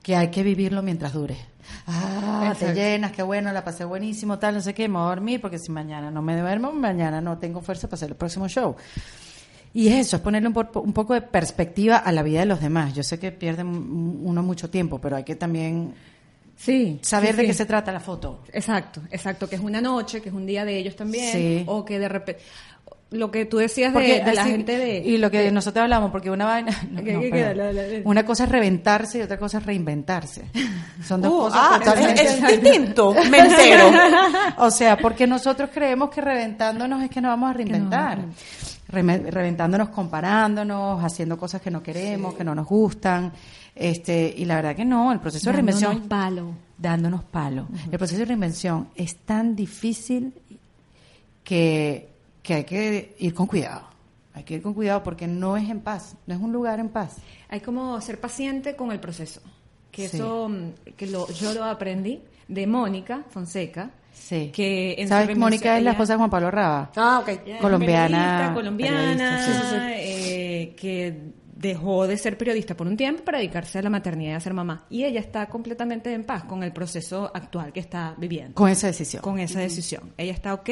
que hay que vivirlo mientras dure. Ah, te llenas, qué bueno, la pasé buenísimo, tal, no sé qué, me voy a dormir porque si mañana no me duermo, mañana no tengo fuerza para hacer el próximo show. Y eso, es ponerle un, po- un poco de perspectiva a la vida de los demás. Yo sé que pierde m- uno mucho tiempo, pero hay que también Sí. saber sí, de sí. qué se trata la foto. Exacto, exacto, que es una noche, que es un día de ellos también, Sí. o que de repente lo que tú decías de, Porque de la así- gente de y lo que nosotros hablamos porque una vaina [LAUGHS] no, ¿Qué- no? La- la- la- una cosa es reventarse y otra cosa es reinventarse son dos [LAUGHS] Uh, cosas ah, totalmente es, es distinto. [LAUGHS] Me entero. o sea porque nosotros creemos que reventándonos es que nos vamos a reinventar Reme- reventándonos comparándonos haciendo cosas que no queremos que no nos gustan este y la verdad que no el proceso de Dándonos reinvención palo. dándonos palo el proceso de reinvención es tan difícil que, que hay que ir con cuidado. Hay que ir con cuidado porque no es en paz, no es un lugar en paz. Hay como ser paciente con el proceso. Que Sí. eso, mm, que lo, yo lo aprendí de Mónica Fonseca. Sí. Que en ¿Sabes? Mónica es la esposa de Juan Pablo Raba. Ah, ok. Es colombiana, colombiana, sí, sí. eh, que dejó de ser periodista por un tiempo para dedicarse a la maternidad y a ser mamá. Y ella está completamente en paz con el proceso actual que está viviendo. Con esa decisión. con esa decisión. Ella está ok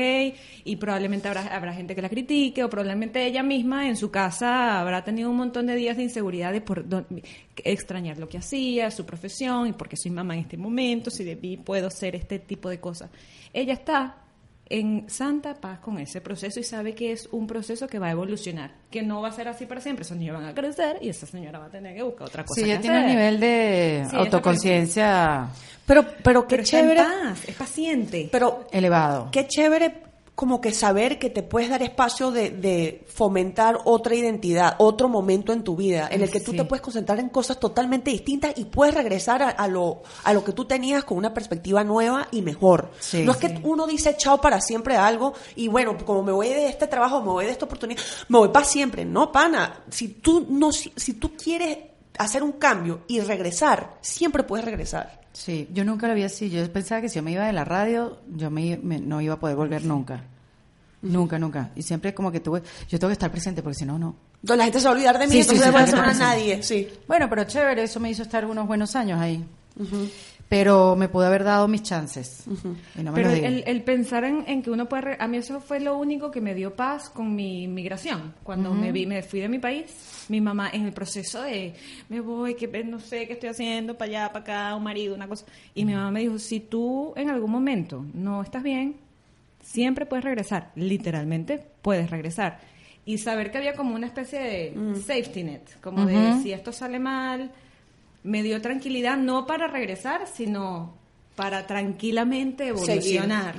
y probablemente habrá, habrá gente que la critique o probablemente ella misma en su casa habrá tenido un montón de días de inseguridad de por extrañar lo que hacía, su profesión y porque soy mamá en este momento, si de mí puedo hacer este tipo de cosas. Ella está en santa paz con ese proceso y sabe que es un proceso que va a evolucionar, que no va a ser así para siempre, esos niños van a crecer y esa señora va a tener que buscar otra cosa. Sí, ella tiene un nivel de Sí, autoconciencia Pero, pero qué Pero está en chévere. paz, es paciente. Pero elevado. qué chévere como que saber que te puedes dar espacio de, de fomentar otra identidad, otro momento en tu vida, en el que tú Sí. te puedes concentrar en cosas totalmente distintas y puedes regresar a, a lo, a lo que tú tenías con una perspectiva nueva y mejor. Sí, no es que uno dice chao para siempre a algo y bueno, como me voy de este trabajo, me voy de esta oportunidad, me voy para siempre. No, pana. Si tú, no, si, si tú quieres hacer un cambio y regresar, siempre puedes regresar. Sí, yo nunca lo vi así. Yo pensaba que si yo me iba de la radio, yo me, me- no iba a poder volver nunca. Nunca, nunca. Y siempre como que tuve, yo tengo que estar presente porque si no, no. Entonces la gente se va a olvidar de mí, Sí, sí, entonces sí, no voy a sí, sí, a sí. nadie. Sí. Bueno, pero chévere, eso me hizo estar unos buenos años ahí. Pero me pude haber dado mis chances. Y no me Pero el, el- pensar en, en que uno puede... re- A mí eso fue lo único que me dio paz con mi inmigración. Cuando me, vi, me fui de mi país, mi mamá en el proceso de me voy, que no sé qué estoy haciendo, para allá, para acá, un marido, una cosa. Y mi mamá me dijo, si tú en algún momento no estás bien, siempre puedes regresar. Literalmente puedes regresar. Y saber que había como una especie de safety net, como de si esto sale mal, me dio tranquilidad no para regresar, sino para tranquilamente evolucionar.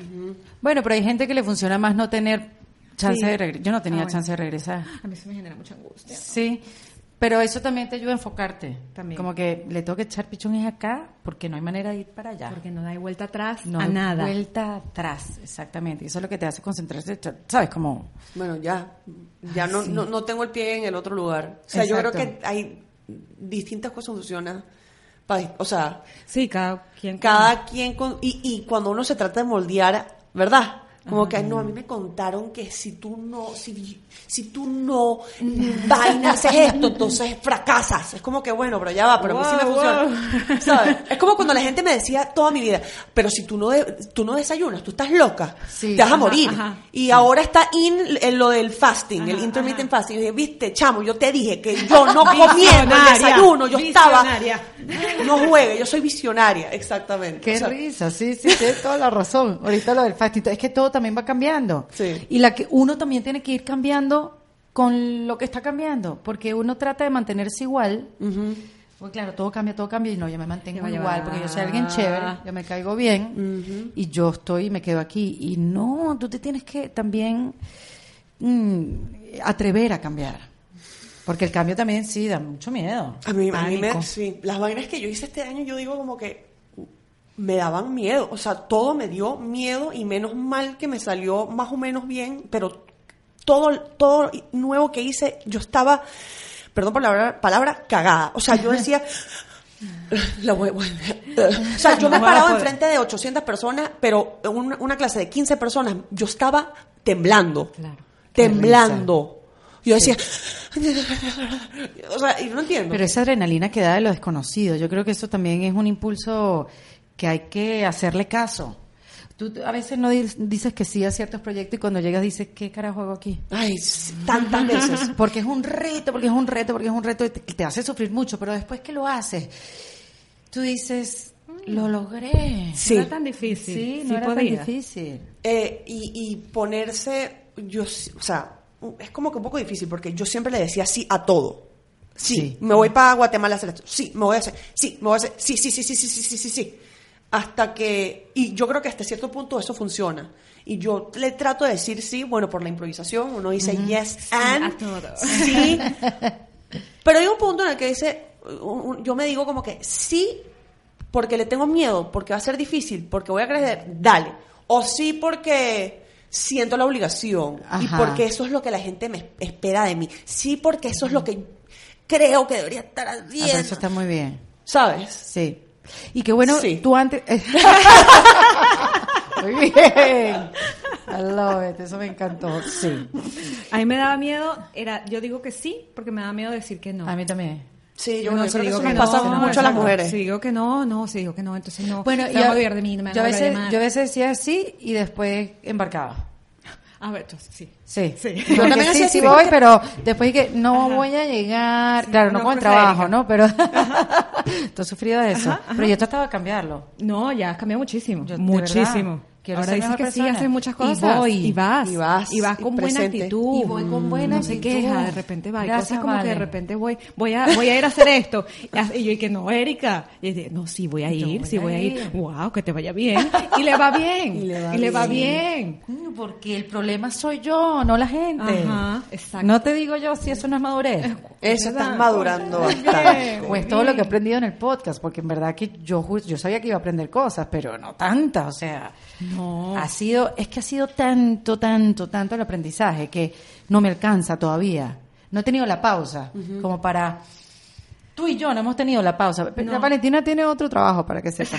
Bueno, pero hay gente que le funciona más no tener chance Sí. de regresar. Yo no tenía Ah, bueno. chance de regresar. A mí se me genera mucha angustia. Sí, pero eso también te ayuda a enfocarte. También. Como que le tengo que echar pichones acá porque no hay manera de ir para allá. Porque no hay vuelta atrás no a hay nada. vuelta atrás, exactamente. Y eso es lo que te hace concentrarse, ¿sabes? Como... Bueno, ya, ya no, no, no tengo el pie en el otro lugar. O sea, yo creo que hay distintas cosas funcionan. O sea, Sí, cada quien. cada quien con, y, y cuando uno se trata de moldear, ¿verdad? Como que no, a mí me contaron que si tú no, si, si tú no vaina haces esto, entonces fracasas. Es como que bueno, pero ya va, pero a mí sí me Wow, funciona. ¿Sabes? Es como cuando la gente me decía toda mi vida, pero si tú no de- tú no desayunas, tú estás loca, Sí, te vas a morir. ajá. Y ahora está in en lo del fasting, el intermittent ajá. fasting. Y dije, viste, chamo, yo te dije que yo no [LAUGHS] comiendo el desayuno, yo visionaria. estaba no juegue, yo soy visionaria, exactamente. Qué O sea, risa, sí, sí, tienes toda la razón. Ahorita lo del fasting, es que todo también va cambiando. Sí. Y la que uno también tiene que ir cambiando con lo que está cambiando, porque uno trata de mantenerse igual. Pues claro, todo cambia, todo cambia y no, yo me mantengo igual, porque yo soy alguien chévere, yo me caigo bien y yo estoy y me quedo aquí. Y no, tú te tienes que también mm, atrever a cambiar, porque el cambio también sí da mucho miedo. A mí, a mí me, sí, las vainas que yo hice este año, yo digo como que me daban miedo, o sea, todo me dio miedo y menos mal que me salió más o menos bien, pero todo, todo nuevo que hice, yo estaba, perdón por la palabra, cagada, o sea, yo [LAUGHS] decía, la voy- voy- o sea, [LAUGHS] yo me he parado enfrente de 800 personas, pero en una, una clase de 15 personas, yo estaba temblando, Claro. temblando. Yo decía, [LAUGHS] o sea, y no entiendo. Pero esa adrenalina que da de lo desconocido, yo creo que eso también es un impulso que hay que hacerle caso. Tú a veces no dices que sí a ciertos proyectos y cuando llegas dices, ¿qué carajo hago aquí? Ay, tantas veces. [LAUGHS] Porque es un reto, porque es un reto, porque es un reto que te hace sufrir mucho, pero después que lo haces, tú dices, mm. lo logré. No era tan difícil. Sí, no sí era tan difícil. Eh, y, ponerse, yo, o sea, es como que un poco difícil porque yo siempre le decía sí a todo. Sí, me voy para Guatemala a hacer esto. Sí, me voy a hacer. Sí, me voy a hacer. Sí, sí, sí, sí, sí, sí, sí, sí. sí. Hasta que, y yo creo que hasta cierto punto eso funciona. Y yo le trato de decir sí, bueno, por la improvisación, uno dice yes and sí. [LAUGHS] Pero hay un punto en el que dice, yo me digo como que sí, porque le tengo miedo, porque va a ser difícil, porque voy a crecer, dale. O sí porque siento la obligación y porque eso es lo que la gente me espera de mí. Sí, porque eso es lo que creo que debería estar Ah, haciendo. eso está muy bien. ¿Sabes? Sí. Y qué bueno, Sí. tú antes... [LAUGHS] muy bien. I love it. Eso me encantó. Sí. A mí me daba miedo, era, yo digo que sí, porque me daba miedo decir que no. A mí también. Sí, yo, no, yo creo que digo eso que pasa no, mucho a las mujeres. Si digo que no, no, si digo que no, entonces no. Bueno, se y van a- de mí, no me yo, a veces, yo a veces decía sí y después embarcaba. A ver, entonces sí. Sí. Sí. Yo [LAUGHS] también sí, sí voy, pero después que no Ajá. voy a llegar. claro, no no con el trabajo. ¿no? Pero tú has sufrido de eso. Ajá, ajá. Pero yo trataba de cambiarlo. No, ya has cambiado muchísimo. Yo, muchísimo. Quiero Ahora ser dices que sí, haces muchas Y cosas. voy. Y vas. Y vas, Y vas y con buena presente. actitud. Y voy con buena No se queja, de repente va. Gracias, cosas como que de repente voy, voy a, voy a ir a hacer esto. Y yo, y que no, Erika. Y dice, no, sí voy a ir, voy sí a voy a ir. ir. Wow, que te vaya bien. Y le va bien. [LAUGHS] Y le va y le va bien. Porque el problema soy yo, no la gente. Ajá, exacto. No te digo yo si eso no es madurez. Eso ¿Verdad? estás madurando Bien. bastante. Pues todo lo que he aprendido en el podcast, porque en verdad que yo yo sabía que iba a aprender cosas, pero no tantas, o sea, No. Ha sido, es que ha sido tanto, tanto, tanto el aprendizaje que no me alcanza todavía. No he tenido la pausa como para tú y yo no hemos tenido la pausa. Pero La Valentina tiene otro trabajo para que sepa.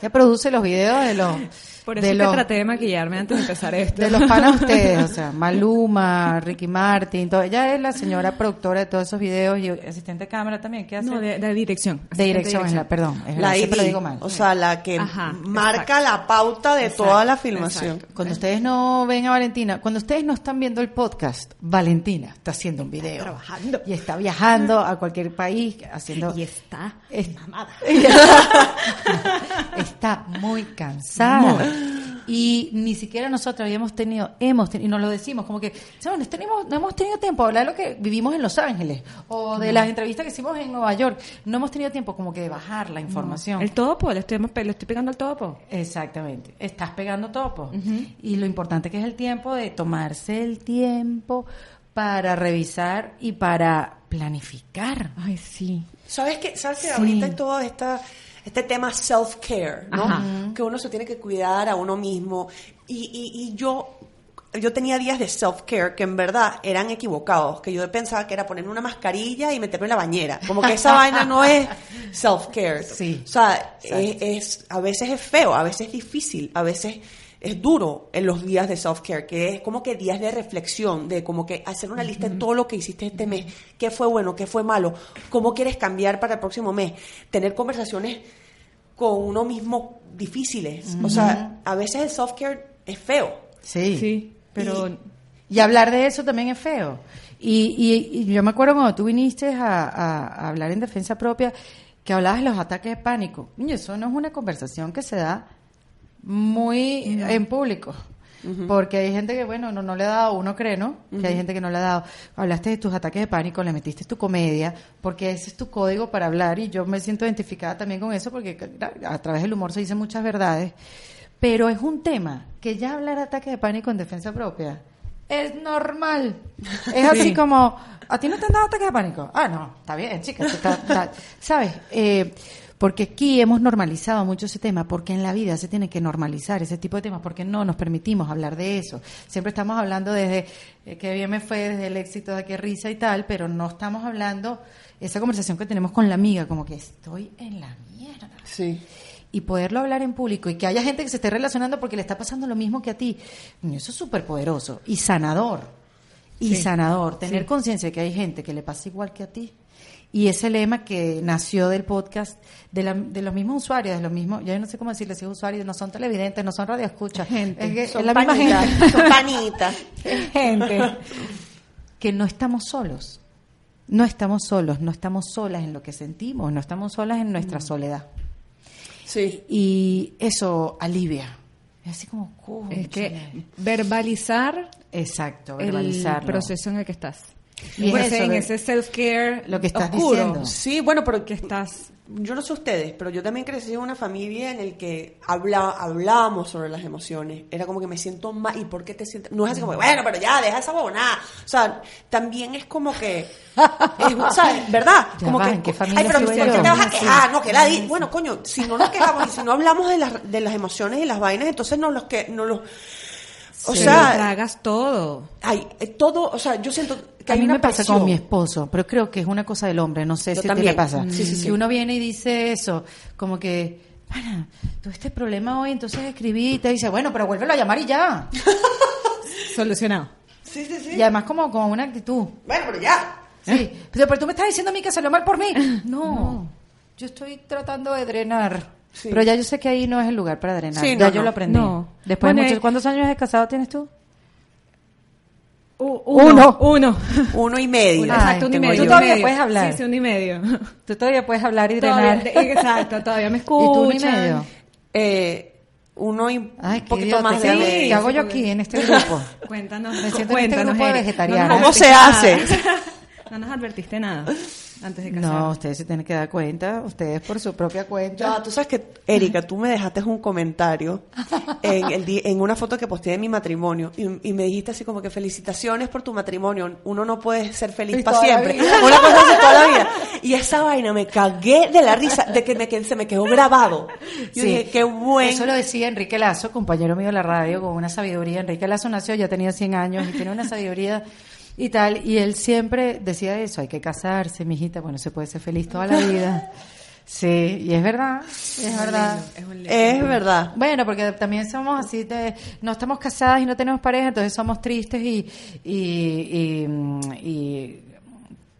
Ella [LAUGHS] produce los videos de los Por eso de es que los traté de maquillarme antes de empezar esto. de los panas de [LAUGHS] ustedes, o sea, Maluma, Ricky Martin, todo. ella es la señora productora de todos esos videos y asistente de cámara también, ¿qué hace? No, de, de dirección. De dirección, es la, perdón, es La siempre lo digo mal. o sea, la que Ajá, marca la pauta de toda la filmación. cuando ustedes no ven a Valentina, cuando ustedes no están viendo el podcast, Valentina está haciendo un video. trabajando. Y está viajando a cualquier país haciendo... Y está Es- mamada. [LAUGHS] está muy cansada. Y ni siquiera nosotros habíamos tenido, hemos tenido, y nos lo decimos, como que, ¿sabes? No, tenemos, no hemos tenido tiempo de hablar de lo que vivimos en Los Ángeles o de las entrevistas que hicimos en Nueva York. No hemos tenido tiempo como que de bajar la información. El topo, le estoy, le estoy pegando al topo. Exactamente, estás pegando topo. Y lo importante que es el tiempo de tomarse el tiempo para revisar y para planificar. Ay, sí. ¿Sabes qué? ¿Sabes que Sí. ahorita hay todo esta, este tema self-care, ¿no? Ajá. Que uno se tiene que cuidar a uno mismo. Y, y, y yo, yo tenía días de self-care que en verdad eran equivocados, que yo pensaba que era ponerme una mascarilla y meterme en la bañera. Como que esa vaina no es self-care. Sí. O sea, es, es- a veces es feo, a veces es difícil, a veces es duro en los días de self-care, que es como que días de reflexión, de como que hacer una lista de todo lo que hiciste este mes, qué fue bueno, qué fue malo, cómo quieres cambiar para el próximo mes, tener conversaciones con uno mismo difíciles. O sea, a veces el self-care es feo. Sí. Sí, pero... Y hablar de eso también es feo. Y, y- y yo me acuerdo cuando tú viniste a, a- a hablar en defensa propia, que hablabas de los ataques de pánico. Niño, eso no es una conversación que se da muy en público. Porque hay gente que, bueno, no, no le ha dado, uno cree, ¿no? Que hay gente que no le ha dado. Hablaste de tus ataques de pánico, le metiste tu comedia, porque ese es tu código para hablar y yo me siento identificada también con eso porque a través del humor se dicen muchas verdades. Pero es un tema que ya hablar ataques de pánico en defensa propia es normal. Es así como, ¿a ti no te han dado ataques de pánico? Ah, no, está bien, chica. está- ¿Sabes? Eh, porque aquí hemos normalizado mucho ese tema, porque en la vida se tiene que normalizar ese tipo de temas, porque no nos permitimos hablar de eso. Siempre estamos hablando desde eh, qué bien me fue, desde el éxito, de qué risa y tal, pero no estamos hablando esa conversación que tenemos con la amiga, como que estoy en la mierda Sí. y poderlo hablar en público y que haya gente que se esté relacionando porque le está pasando lo mismo que a ti, eso es súper poderoso y sanador. Y Sí. sanador, tener conciencia de que hay gente que le pasa igual que a ti. Y ese lema que nació del podcast de, la- de los mismos usuarios, de los mismos, ya no sé cómo decirle si es usuarios, no son televidentes, no son radioescuchas, Gente. es, que Son es la misma panitas, gente, son panitas. [LAUGHS] gente que no estamos solos. No estamos solos, no estamos solas en lo que sentimos, no estamos solas en nuestra soledad. Sí. Y eso alivia. Es así como... Es que verbalizar Exacto, el verbalizarlo. proceso en el que estás. Y eso, en ese self-care lo que estás oscuro diciendo. Sí, bueno, pero que estás... yo no sé ustedes, pero yo también crecí en una familia en el que habla, hablábamos sobre las emociones. Era como que me siento mal. ¿Y por qué te sientes? No es así como, bueno, pero ya, deja esa bobonada. O sea, también es como que. es, ¿Sabes? ¿Verdad? Ya como va, que. ¿en qué familia Ay, pero ¿por qué te vas a quejar? No, que la di- Bueno, coño, si no nos quejamos y si no hablamos de las, de las emociones y las vainas, entonces no los que. No los, o sea, tragas todo. hay, eh, todo. O sea, yo siento que a mí me pasa presión. con mi esposo, pero creo que es una cosa del hombre, no sé Yo si también. a ti te pasa. Sí, sí, sí. Que uno viene y dice eso, como que, para, tuve este problema hoy, entonces escribí y te dice, bueno, pero vuélvelo a llamar y ya. [LAUGHS] Solucionado. Sí, sí, sí. Y además como con una actitud. Bueno, pero ya. Sí, pero, pero tú me estás diciendo a mí que salió mal por mí. No, yo estoy tratando de drenar. Sí. Pero ya yo sé que ahí no es el lugar para drenar. Sí, ya no, yo no. lo aprendí. No. Después de Bueno, muchos, ¿cuántos años de casado tienes tú? Uno. Uno. Uno y medio. Exacto, un y medio. Tú un todavía medio. puedes hablar. Sí, sí, un y medio. Tú todavía puedes hablar y Todavía- drenar. exacto, todavía me [LAUGHS] ¿Y tú un y medio? Eh, uno y un Ay, qué poquito idiota, más ¿qué hago- de... ¿Qué hago yo aquí en este grupo? [LAUGHS] Cuéntanos, Me siento en este cuéntanos, grupo de Eric. vegetarianas. No nos ¿Cómo se hace? [LAUGHS] No nos advertiste nada antes de casarnos. No, ustedes se tienen que dar cuenta, ustedes por su propia cuenta. Ya, tú sabes que, Erika, tú me dejaste un comentario en, el di- en una foto que posteé de mi matrimonio y, y me dijiste así como que felicitaciones por tu matrimonio, uno no puede ser feliz para siempre. Una cosa así toda la vida. Y esa vaina me cagué de la risa, de que me, que se me quedó grabado. Yo Sí. dije, qué bueno. Eso lo decía Enrique Lazo, compañero mío de la radio, con una sabiduría. Enrique Lazo nació, ya tenía 100 años y tiene una sabiduría y tal. Y él siempre decía eso, hay que casarse, mijita, bueno, se puede ser feliz toda la vida. [LAUGHS] Sí, y es verdad, es verdad. Es lindo. Es verdad. Bueno, porque también somos así, de, no estamos casadas y no tenemos pareja, entonces somos tristes y, y, y, mm, y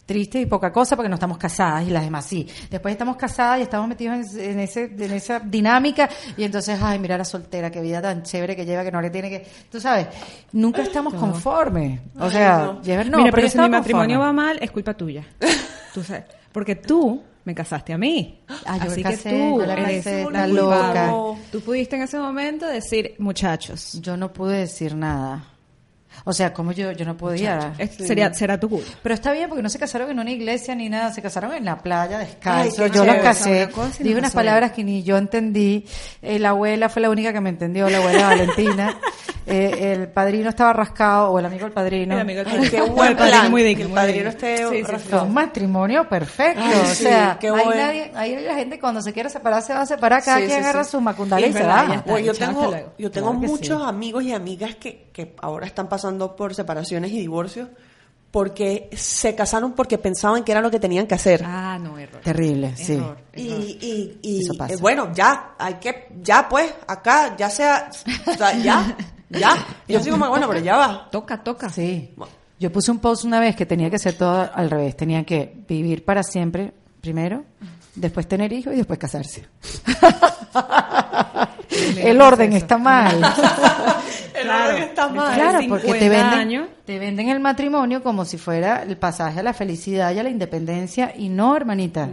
tristes y poca cosa porque no estamos casadas y las demás sí. Después estamos casadas y estamos metidos en, en ese, en esa dinámica y entonces, ay, mira la soltera, qué vida tan chévere que lleva, que no le tiene que... Tú sabes, nunca estamos conformes. O sea, no. llevar- no, Mira, pero si mi matrimonio va mal, es culpa tuya. Tú sabes. Porque tú me casaste a mí. Ah, yo Así casé, que tú yo la eres casé, culpable. loca. Tú pudiste en ese momento decir, muchachos, Yo no pude decir nada. O sea, como yo, yo no podía. sería, será tu culpa. Pero está bien porque no se casaron en una iglesia ni nada, se casaron en la playa descalzo. Ay, yo los casé, Una cosa dije nos unas palabras que ni yo entendí. Eh, la abuela fue la única que me entendió, la abuela Valentina. [LAUGHS] Eh, el padrino estaba rascado, o el amigo del padrino. El amigo del Ay, qué padrino. buen El padrino plan. muy digno, el padrino esté Sí, sí, sí. Un matrimonio perfecto. Ay, o sí, sea, qué ahí, bueno. nadie, ahí la gente cuando se quiere separar se va a separar, cada Sí, quien sí, agarra sí. su macundala y, Y se va. Bueno, yo tengo, yo tengo Claro muchos sí. amigos y amigas que, que ahora están pasando por separaciones y divorcios porque se casaron porque pensaban que era lo que tenían que hacer. Ah, no, error. Terrible, sí. Error, Y, error. y, y Eso pasa. eh, bueno, ya, hay que, ya pues, acá, ya sea, o sea, ya, ya. Yo digo, bueno, pero ya va. Toca, toca. Sí. Yo puse un post una vez que tenía que ser todo al revés. Tenía que vivir para siempre primero, después tener hijos y después casarse. [LAUGHS] El orden está mal. [LAUGHS] El orden está mal. Claro, porque te 50 venden, años. te venden el matrimonio como si fuera el pasaje a la felicidad y a la independencia y no, hermanita.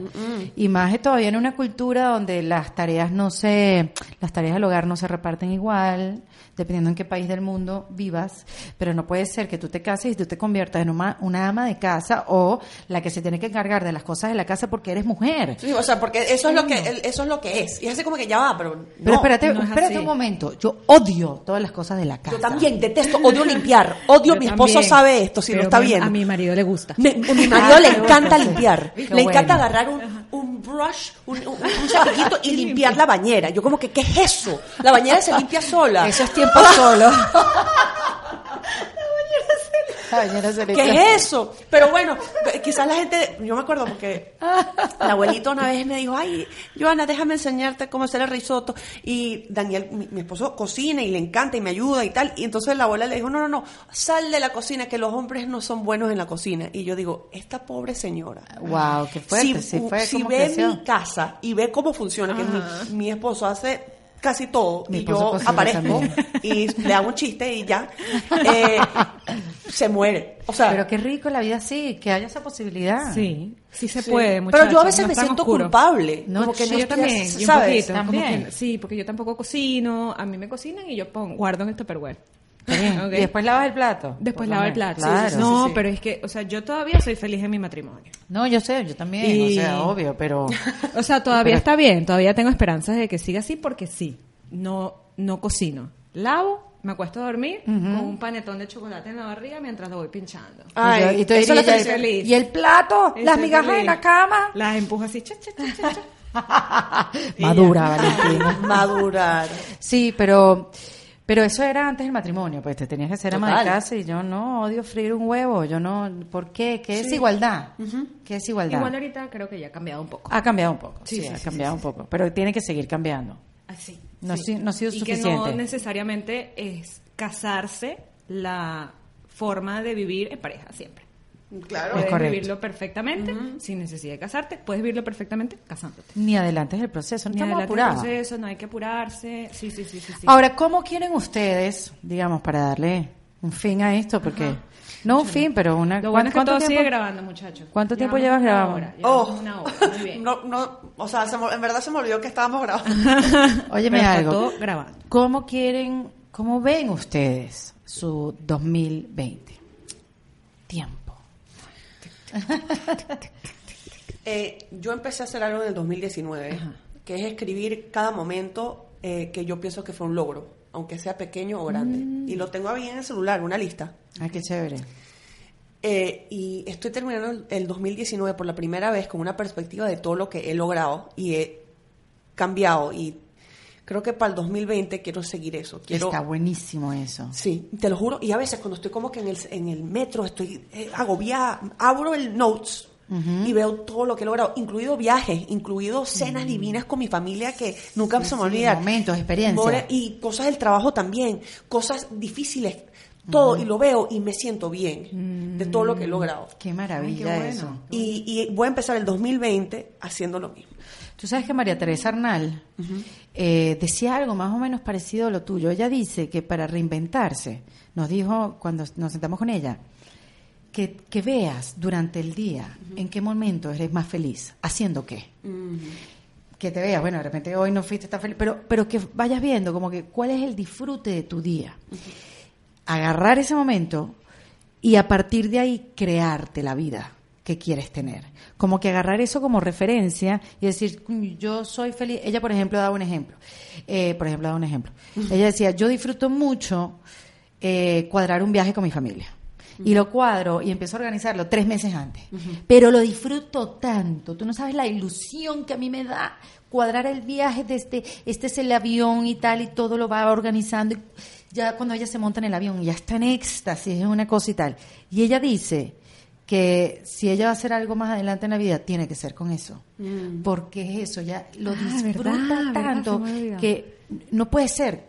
Y más es todavía en una cultura donde las tareas no se, las tareas del hogar no se reparten igual, dependiendo en qué país del mundo vivas, pero no puede ser que tú te cases y tú te conviertas en una, una ama de casa o la que se tiene que encargar de las cosas de la casa porque eres mujer. Sí, o sea, porque eso es lo que, eso es lo que es. Y así como que ya va, pero Pero no. espérate, no es espérate así. un momento. Yo odio todas las cosas de la casa. Yo también detesto, odio limpiar, odio, Yo mi esposo también. sabe esto, si Pero lo está mi- viendo. A mi marido le gusta. Me- a mi marido Ah, le encanta limpiar. [LAUGHS] Qué le encanta agarrar un, un brush, un, un, un [LAUGHS] cepillito y limpiar la bañera. Yo como que, ¿qué es eso? La bañera se limpia sola. Eso es tiempo solo. [LAUGHS] [LAUGHS] ¿Qué es eso? Pero bueno, quizás la gente, yo me acuerdo porque la abuelita una vez me dijo, ay, Joana, déjame enseñarte cómo hacer el risotto. Y Daniel, mi, mi esposo, cocina y le encanta y me ayuda y tal. Y entonces la abuela le dijo, no, no, no, sal de la cocina, que los hombres no son buenos en la cocina. Y yo digo, esta pobre señora. Wow, qué fuerte. si sí, fue si como ve creció. mi casa y ve cómo funciona, que mi, mi esposo hace casi todo Mi y yo aparezco también. y le hago un chiste y ya eh, se muere o sea Pero qué rico la vida así, que haya esa posibilidad. Sí, sí se Sí. puede, Pero muchachos. yo a veces no me siento oscuro. culpable. No, como que sí, no yo estoy también, un ¿sabes? poquito. como También. que- sí, porque yo tampoco cocino, a mí me cocinan y yo pongo, guardo en el Tupperware. Está bien. [LAUGHS] Ok. Y después lavas el plato. Después lavo el plato. Claro. no, sí, sí. pero es que, o sea, yo todavía soy feliz en mi matrimonio. No, yo sé, yo también, Y- o sea, obvio, pero... [LAUGHS] O sea, [LAUGHS] todavía Pero- está bien, todavía tengo esperanzas de que siga así porque sí. No, no cocino. Lavo, me acuesto a dormir con un panetón de chocolate en la barriga mientras lo voy pinchando. Ay, y yo- y eso es lo. ¿y el plato? ¿Las migajas feliz. en la cama? Las empujo así, cha, cha, cha, cha, cha. Madura, Valentina. madurar Sí, pero pero eso era antes del matrimonio, pues te tenías que ser ama de casa y yo no odio freír un huevo, yo no, ¿por qué? ¿Qué es igualdad? ¿Qué es igualdad? Igual ahorita creo que ya ha cambiado un poco. Ha cambiado un poco, sí, Sí, sí, ha sí, cambiado sí, un poco, pero tiene que seguir cambiando. Así. No ha si- no ha sido y que suficiente. no necesariamente es casarse la forma de vivir en pareja siempre. Claro Puedes correcto. vivirlo perfectamente sin necesidad de casarte. Puedes vivirlo perfectamente casándote. Ni adelantes el proceso, no Ni estamos adelante el proceso, no hay que apurarse. Sí, sí, sí, sí. sí. Ahora, ¿cómo quieren ustedes, digamos, para darle un fin a esto, porque no un fin, pero una. Lo bueno es que ¿cuánto todo tiempo- sigue grabando, muchachos. ¿Cuánto tiempo llevas una grabando? hora, Oh, una hora, muy bien. [LAUGHS] no, no, o sea, se me- en verdad se me olvidó que estábamos grabando. [LAUGHS] Óyeme Pero está algo. todo grabando. ¿Cómo quieren, cómo ven ustedes su 2020? Tiempo. Eh, yo empecé a hacer algo en el 2019, que es escribir cada momento eh, que yo pienso que fue un logro, aunque sea pequeño o grande. Y lo tengo ahí en el celular, una lista. Ay, qué chévere. Eh, y estoy terminando el 2019 por la primera vez con una perspectiva de todo lo que he logrado y he cambiado. Y creo que para el 2020 quiero seguir eso. Quiero, Está buenísimo eso. Sí, te lo juro. Y a veces cuando estoy como que en el, en el metro, estoy eh, agobiada, abro el notes y veo todo lo que he logrado, incluido viajes, incluido cenas divinas con mi familia que nunca Mm. Sí, se me sí, olvidan. momentos, experiencias. Y cosas del trabajo también, cosas difíciles, todo. Y lo veo y me siento bien de todo lo que he logrado. Qué maravilla Ay, qué eso. Y, y voy a empezar el 2020 haciendo lo mismo. Tú sabes que María Teresa Arnal eh, decía algo más o menos parecido a lo tuyo. Ella dice que para reinventarse, nos dijo cuando nos sentamos con ella, que, que veas durante el día en qué momento eres más feliz, haciendo qué. Que te veas, bueno, de repente hoy no fuiste tan feliz, pero, pero que vayas viendo como que cuál es el disfrute de tu día. Agarrar ese momento y a partir de ahí crearte la vida que quieres tener. Como que agarrar eso como referencia y decir, "Coño, yo soy feliz. Ella, por ejemplo, daba un ejemplo. Eh, por ejemplo, daba un ejemplo. Ella decía, yo disfruto mucho eh, cuadrar un viaje con mi familia. Y lo cuadro y empiezo a organizarlo tres meses antes. Pero lo disfruto tanto. Tú no sabes la ilusión que a mí me da cuadrar el viaje desde este es el avión y tal y todo lo va organizando. Y ya cuando ella se monta en el avión ya está en éxtasis, es una cosa y tal. Y ella dice que si ella va a hacer algo más adelante en la vida, tiene que ser con eso. Porque es eso, ya lo Ah, disfruta verdad, tanto que no puede ser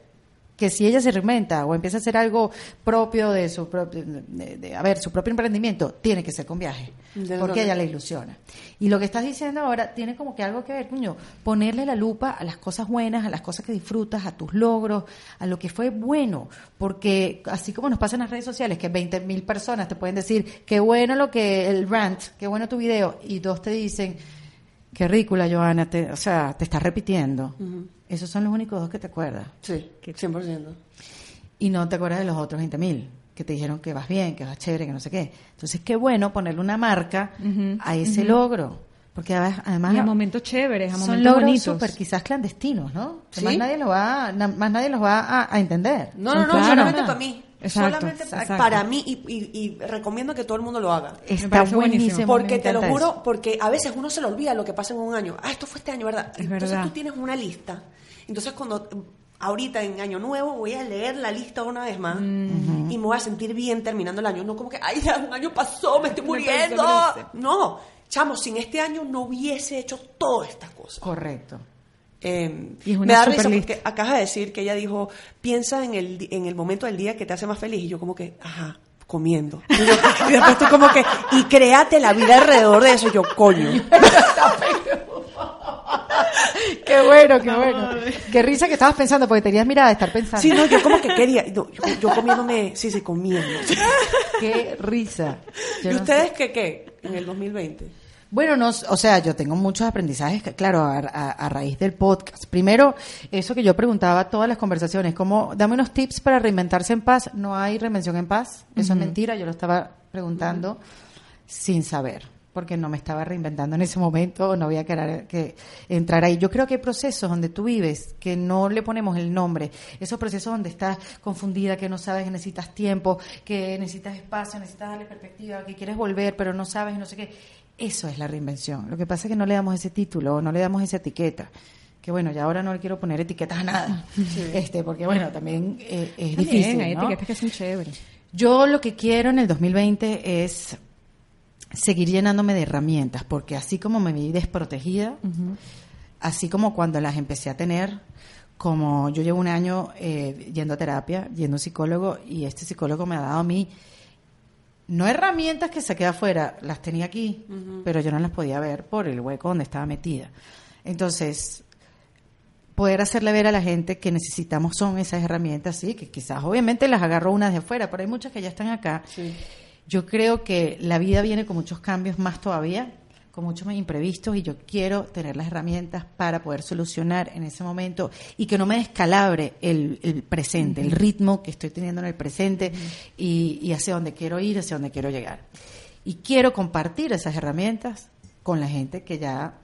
que si ella se reinventa o empieza a hacer algo propio de su propio, de, de- a ver, su propio emprendimiento, tiene que ser con viaje, De porque ella le ilusiona. Y lo que estás diciendo ahora tiene como que algo que ver, cuño, ponerle la lupa a las cosas buenas, a las cosas que disfrutas, a tus logros, a lo que fue bueno, porque así como nos pasa en las redes sociales, que 20 mil personas te pueden decir, qué bueno lo que, el rant, qué bueno tu video, y dos te dicen, qué ridícula, Joana, te, o sea, te estás repitiendo. Esos son los únicos dos que te acuerdas. Sí, 100%. Y no te acuerdas de los otros 20 mil que te dijeron que vas bien, que vas chévere, que no sé qué. Entonces, qué bueno ponerle una marca a ese logro. Porque además, además Y a momentos chéveres, a son momentos logros bonitos. súper quizás clandestinos, ¿no? Que Sí. Más nadie lo va, más nadie los va a, a entender. No, no, no, Claro. solamente para mí. Exacto, solamente exacto. para mí y, y- y recomiendo que todo el mundo lo haga. Está buenísimo. Porque te lo juro, porque a veces uno se le olvida lo que pasa en un año. Ah, esto fue este año, ¿verdad? Es Entonces verdad. tú tienes una lista. Entonces cuando ahorita en año nuevo voy a leer la lista una vez más y me voy a sentir bien terminando el año. No como que, ay, ya un año pasó, me estoy [LAUGHS] muriendo. me No, chamo, sin este año no hubiese hecho todas estas cosas. Correcto. Eh, Y es una me da risa lista. porque acabas de decir que ella dijo, piensa en el, en el momento del día que te hace más feliz. Y yo como que, ajá, comiendo. Y, [LAUGHS] yo- y después tú como que, y créate la vida alrededor de eso. Y yo, coño. [LAUGHS] [LAUGHS] Qué bueno, qué bueno. Qué risa que estabas pensando, porque tenías mirada de estar pensando. Sí, no, yo como que quería, no, yo, yo comiéndome, sí, sí, comiendo. Qué risa. Yo ¿Y no sé. ustedes qué, qué? En el 2020. Bueno, no, o sea, yo tengo muchos aprendizajes, claro, a, a- a raíz del podcast. Primero, eso que yo preguntaba todas las conversaciones, como, dame unos tips para reinventarse en paz. No hay reinvención en paz, eso es mentira, yo lo estaba preguntando sin saber, porque no me estaba reinventando en ese momento, no había que, que entrar ahí. Yo creo que hay procesos donde tú vives que no le ponemos el nombre, esos procesos donde estás confundida, que no sabes que necesitas tiempo, que necesitas espacio, necesitas darle perspectiva, que quieres volver, pero no sabes, no sé qué. Eso es la reinvención. Lo que pasa es que no le damos ese título, no le damos esa etiqueta. Que bueno, ya ahora no le quiero poner etiquetas a nada. Este, porque bueno, también eh, es También, difícil. hay ¿no? etiquetas que son chéveres. Yo lo que quiero en el 2020 es seguir llenándome de herramientas, porque así como me vi desprotegida, así como cuando las empecé a tener, como yo llevo un año eh, yendo a terapia, yendo a un psicólogo, y este psicólogo me ha dado a mí, no herramientas que saqué afuera, las tenía aquí, pero yo no las podía ver por el hueco donde estaba metida. Entonces, poder hacerle ver a la gente que necesitamos son esas herramientas, sí, que quizás obviamente las agarro unas de afuera, pero hay muchas que ya están acá. Yo creo que la vida viene con muchos cambios más todavía, con muchos más imprevistos y yo quiero tener las herramientas para poder solucionar en ese momento y que no me descalabre el, el presente, el ritmo que estoy teniendo en el presente y, y hacia dónde quiero ir, hacia dónde quiero llegar. Y quiero compartir esas herramientas con la gente que ya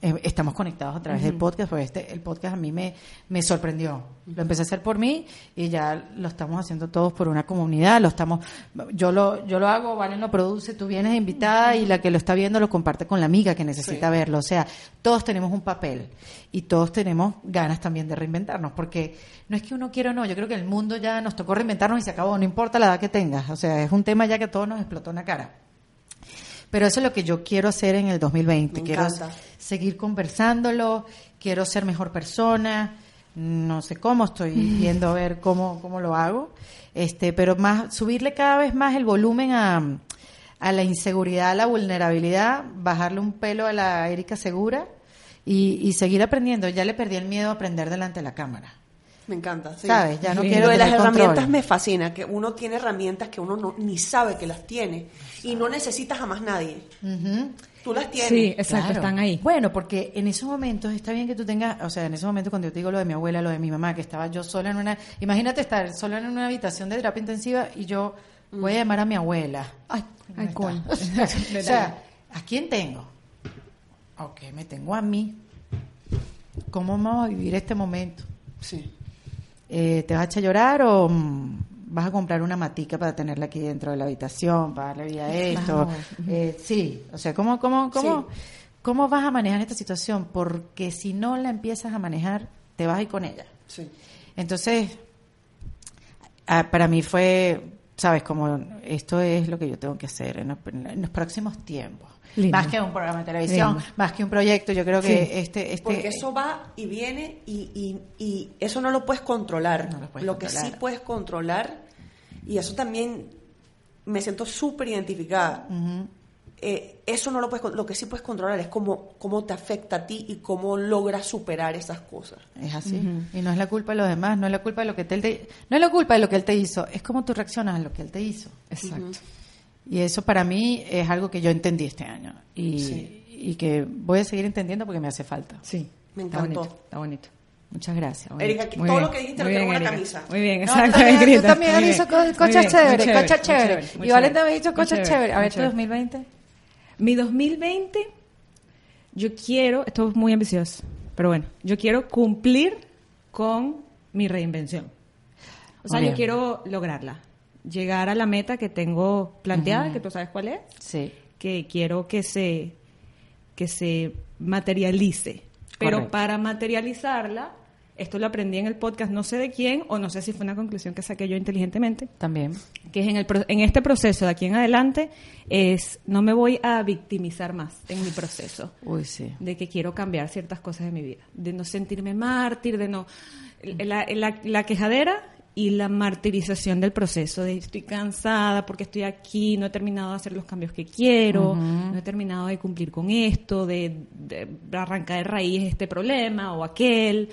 eh, estamos conectados a través del podcast, porque este, el podcast a mí me, me sorprendió. Lo empecé a hacer por mí y ya lo estamos haciendo todos por una comunidad. Lo estamos, yo lo, yo lo hago, Valen lo produce, tú vienes invitada y la que lo está viendo lo comparte con la amiga que necesita verlo. O sea, todos tenemos un papel y todos tenemos ganas también de reinventarnos, porque no es que uno quiera o no, yo creo que el mundo ya nos tocó reinventarnos y se acabó, no importa la edad que tengas. O sea, es un tema ya que a todos nos explotó en la cara. Pero eso es lo que yo quiero hacer en el 2020. Me quiero encanta. seguir conversándolo, quiero ser mejor persona, no sé cómo, estoy [LAUGHS] viendo a ver cómo, cómo lo hago, este, pero más, subirle cada vez más el volumen a, a la inseguridad, a la vulnerabilidad, bajarle un pelo a la Erika Segura y, y seguir aprendiendo. Ya le perdí el miedo a aprender delante de la cámara. Me encanta, sí. ¿Sabes? Ya no Y quiero Lo de las control. herramientas me fascina, que uno tiene herramientas que uno no, ni sabe que las tiene y no necesitas a más nadie. Ujú. Tú las tienes. Sí, exacto, Claro. están ahí. Bueno, porque en esos momentos está bien que tú tengas, o sea, en esos momentos cuando yo te digo lo de mi abuela, lo de mi mamá, que estaba yo sola en una, imagínate estar sola en una habitación de terapia intensiva y yo voy a llamar a mi abuela. Ay, Ay, coño. [LAUGHS] [LAUGHS] o sea, ¿a quién tengo? Ok, me tengo a mí. ¿Cómo vamos a vivir este momento? Sí. Eh, ¿Te vas a echar a llorar o mm, vas a comprar una matica para tenerla aquí dentro de la habitación, para darle vida a esto? Eh, sí, o sea, ¿cómo, cómo, cómo, Sí. ¿cómo vas a manejar esta situación? Porque si no la empiezas a manejar, te vas a ir con ella. Sí. Entonces, ah, para mí fue, sabes, como esto es lo que yo tengo que hacer en los, en los próximos tiempos. Lindo. Más que un programa de televisión, Lindo. más que un proyecto, yo creo que Sí. este, este Porque eso va y viene y, y, y eso no lo puedes controlar. No lo puedes que controlar. sí puedes controlar, y eso también me siento súper identificada. Eh, eso no lo puedes lo que sí puedes controlar es cómo, cómo te afecta a ti y cómo logras superar esas cosas. Es así. Y no es la culpa de los demás, no es la culpa de lo que él te, no es la culpa de lo que él te hizo, es cómo tú reaccionas a lo que él te hizo. Exacto. Y eso para mí es algo que yo entendí este año y, Sí. y que voy a seguir entendiendo porque me hace falta. Sí. Me Está encantó. bonito. Está bonito. Muchas gracias. está bonito. Erika, todo bien, lo que dijiste muy lo tengo en una Erika. camisa. Muy bien, No, exacto. Grita, tú también has dicho cosas chéveres, chévere, cosas chéveres. Y Valenta me ha chévere, dicho cosas chévere, chéveres. A ver, ¿tu chévere. 2020? Mi 2020, yo quiero, esto es muy ambicioso, pero bueno, yo quiero cumplir con mi reinvención. O sea, yo quiero lograrla, llegar a la meta que tengo planteada, que tú sabes cuál es, Sí. que quiero que se, que se materialice. Pero Correcto. para materializarla, esto lo aprendí en el podcast, no sé de quién, o no sé si fue una conclusión que saqué yo inteligentemente, También. que es en, el, en este proceso de aquí en adelante, es no me voy a victimizar más en mi proceso Uy, sí. de que quiero cambiar ciertas cosas de mi vida, de no sentirme mártir, de no... La, la- la quejadera y la martirización del proceso, de estoy cansada porque estoy aquí, no he terminado de hacer los cambios que quiero, no he terminado de cumplir con esto, de, de arrancar de raíz este problema o aquel.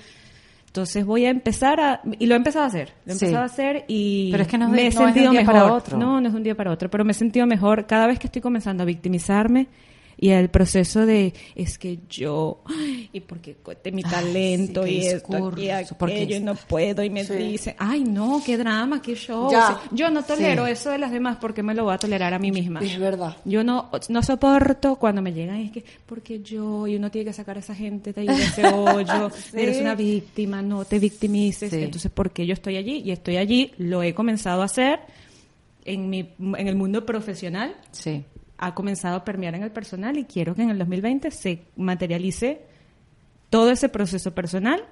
Entonces voy a empezar a... Y lo he empezado a hacer, lo he Sí. empezado a hacer y Pero es que no es me he no es de un sentido día mejor. para otro. No, no es de un día para otro, pero me he sentido mejor cada vez que estoy comenzando a victimizarme y el proceso de es que yo y porque cueste mi Ay, talento sí, y esto discurso, y porque aquello y no puedo y me Sí. dice ay no qué drama qué show Ya. O sea, yo no tolero Sí. eso de las demás porque me lo voy a tolerar a mí misma Es verdad. yo no no soporto cuando me llegan es que porque yo y uno tiene que sacar a esa gente de ahí de ese hoyo [LAUGHS] eres una víctima no te victimices entonces porque yo estoy allí y estoy allí lo he comenzado a hacer en mi en el mundo profesional Sí. Ha comenzado a permear en el personal y quiero que en el 2020 se materialice todo ese proceso personal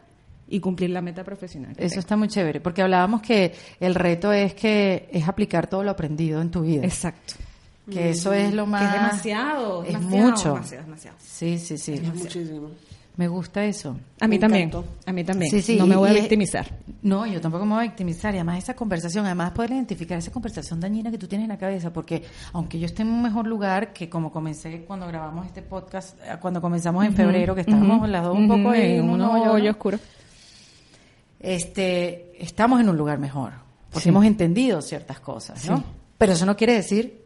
y cumplir la meta profesional. Eso tengo. está muy chévere, porque hablábamos que el reto es que es aplicar todo lo aprendido en tu vida. Exacto. que eso es lo Que más... es demasiado, Es demasiado, mucho. demasiado, demasiado. Sí, sí, sí. Muchísimo. Me gusta eso. A mí Me también, encantó. a mí también. Sí, sí, no me voy a es- victimizar. No, yo tampoco me voy a victimizar. Y además esa conversación, además poder identificar esa conversación dañina que tú tienes en la cabeza, porque aunque yo esté en un mejor lugar que como comencé cuando grabamos este podcast, eh, cuando comenzamos en febrero, que estábamos Ujú, las dos un poco en en un hoyo, oscuro. este, estamos en un lugar mejor, porque Sí. hemos entendido ciertas cosas, ¿no? Sí. Pero eso no quiere decir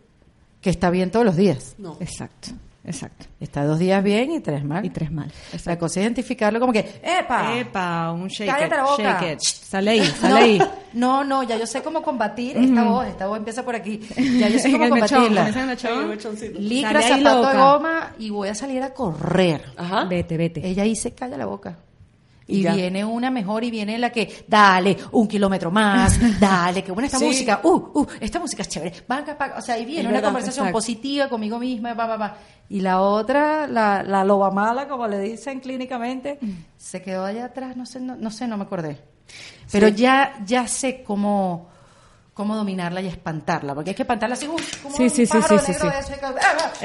que está bien todos los días. No. Exacto, exacto. Está dos días bien y tres mal. Y tres mal. La cosa es identificarlo como que, ¡epa! Epa, un shake Cállate it, la boca. shake it. Sale ahí, [LAUGHS] sale no, ahí. No, no, ya yo sé cómo combatir esta voz. Esta voz empieza por aquí. Ya yo sé [LAUGHS] En cómo combatirla. Licra, zapato de goma y voy a salir a correr. Ajá. Vete, vete. Ella ahí se calla la boca. Y Y ya. viene una mejor y viene la que, dale, un kilómetro más, [LAUGHS] dale, qué buena esta Sí. música, uh, uh, esta música es chévere, vaca, vaca. o sea, ahí viene Es una verdad, conversación exacto. positiva conmigo misma, va, va, va. Y la otra, la, la loba mala, como le dicen clínicamente, se quedó allá atrás, no sé, no, no sé, no me acordé. Pero Sí. ya, ya sé cómo, cómo dominarla y espantarla, porque hay que espantarla así, como Sí, un sí, sí, sí, sí, ah,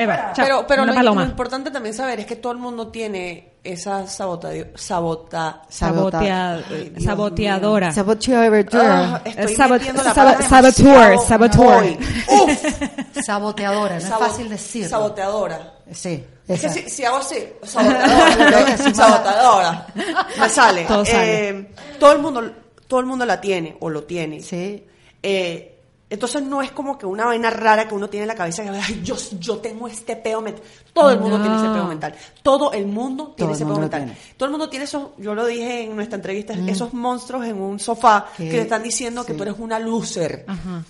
ah. Pero, pero lo, lo importante también saber es que todo el mundo tiene esa sabota, sabota, Sabotea- Ay, Dios saboteadora. Saboteur. Ah, estoy Sabot- metiendo la sabo- palabra saboteur, saboteur. Uf, [LAUGHS] Saboteadora, no es fácil decirlo. Saboteadora. Sí. Es que esa. si, si hago así, [LAUGHS] sabotadora, sabotadora, [LAUGHS] me sale. Todo sale. Eh, todo el mundo, todo el mundo la tiene o lo tiene. Sí. Eh, entonces no es como que una vaina rara que uno tiene en la cabeza que Ay, yo, yo tengo este peo mental. Todo el mundo No. tiene ese peo mental. Todo el mundo tiene ese mundo peo mental. tiene. Todo el mundo tiene esos, yo lo dije en nuestra entrevista, esos monstruos en un sofá Que- que le están diciendo que tú eres una loser. Ajá.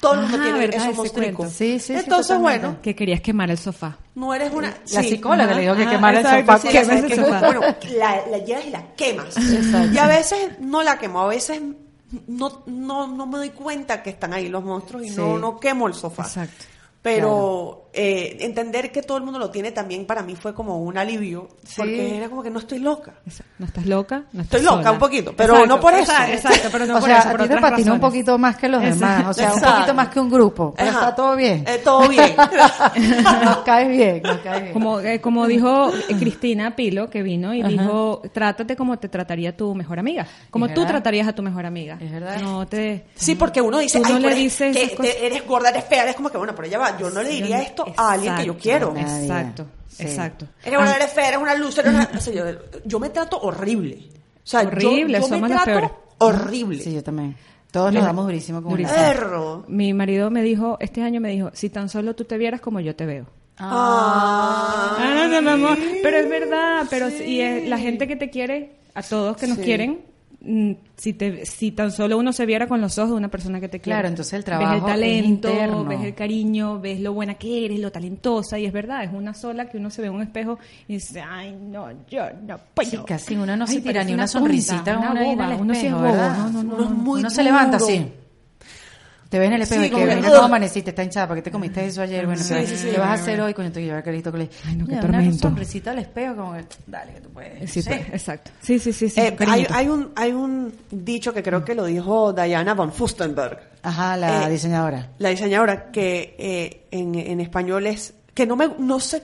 Todo el mundo Ah, tiene ¿verdad? esos monstruos. Sí, sí, sí, Entonces, bueno, Que querías quemar el sofá. no eres una... La sí. psicóloga le dijo que Ajá, quemara el sofá. así el que, sofá. bueno, la, la llevas y la quemas. Y a veces no la quemo, a veces no, no, no me doy cuenta que están ahí los monstruos y Sí. no, no quemo el sofá. Exacto. Pero eh, entender que todo el mundo lo tiene también para mí fue como un alivio, Sí. porque era como que no estoy loca. Exacto. No estás loca, no estás Estoy loca un poquito, pero no por eso. Exacto, exacto, pero no o por sea, eso, a ti te patinó un poquito más que los demás. O sea, un poquito más que un grupo. Pero Ajá. está todo bien. Eh, todo bien. [LAUGHS] nos caes bien, nos caes bien. Como, eh, como dijo Cristina Pilo, que vino y dijo, trátate como te trataría tu mejor amiga. Como Es tú tratarías a tu mejor amiga. Es verdad. No te... Sí, porque uno dice, ay, no le dices que eres gorda, eres fea, eres como que, bueno, pero ya va, yo no le diría esto a alguien que yo quiero. Exacto, Sí. exacto. Eres gorda, eres fea, eres una luz, eres una... o sea, yo, yo me trato horrible. O sea, Horrible, yo, me somos las trato horrible. Sí, yo también. Todos nos damos durísimo con Durísimo. Perro. Mi marido me dijo, este año me dijo, si tan solo tú te vieras como yo te veo. Ah. Ah, no, no, amor. Pero es verdad, pero si es la gente que te quiere, a todos que nos Sí. quieren, si te si tan solo uno se viera con los ojos de una persona que te quiere. Claro, entonces el ves trabajo el es talento, interno. ves el cariño, ves lo buena que eres, lo talentosa y es verdad, es una sola que uno se ve en un espejo y dice, "Ay, no, yo no puedo." Sí, casi uno no Ay, se tira ni una sonrisita una una boba, al uno sí es bobo, ¿verdad? no, no, no, Uno uno se levanta así. Te ves en el espejo Sí, y como que cómo amaneciste, está hinchada, ¿por qué te comiste eso ayer? Bueno, Sí, ¿qué, sí, sí. ¿qué vas a hacer hoy? Coño, te llevar carito que le Ay, no, qué tormento. Una sonrisita al espejo, como que, dale, que tú puedes. Sí, Sí. pues, exacto. Sí, sí, sí, sí. Eh, hay, hay un, hay un dicho que creo que lo dijo Diana von Fustenberg, Ajá, la Eh, diseñadora. la diseñadora, que eh, en, en español es, que no me, no sé,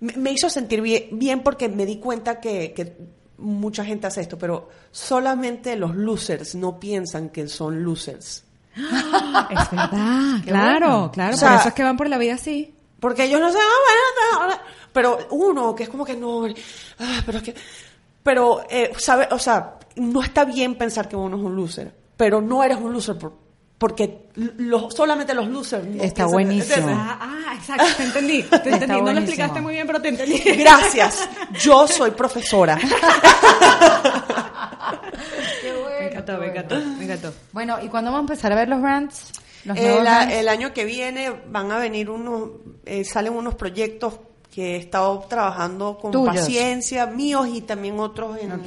me, me hizo sentir bien, bien porque me di cuenta que, que mucha gente hace esto, pero solamente los losers no piensan que son losers. [GASPS] Es verdad, claro, claro. O sea, por eso es que van por la vida así. Porque ellos no saben, ah, bueno, no, no". pero uno que es como que no, ah, pero es que, pero, eh, sabe, o sea, no está bien pensar que uno es un loser, pero no eres un loser por- porque los, solamente los losers. no Está buenísimo. Ah, ah, exacto, te entendí. Te [LAUGHS] entendí. No lo explicaste muy bien, pero te entendí. Gracias, yo soy profesora. [LAUGHS] Me encantó, me encantó, me encantó. Bueno, ¿y cuándo vamos a empezar a ver los brands? Los El, nuevos brands? el año que viene van a venir unos, eh, salen unos proyectos que he estado trabajando con Tuyos. paciencia, míos y también otros en, Ok.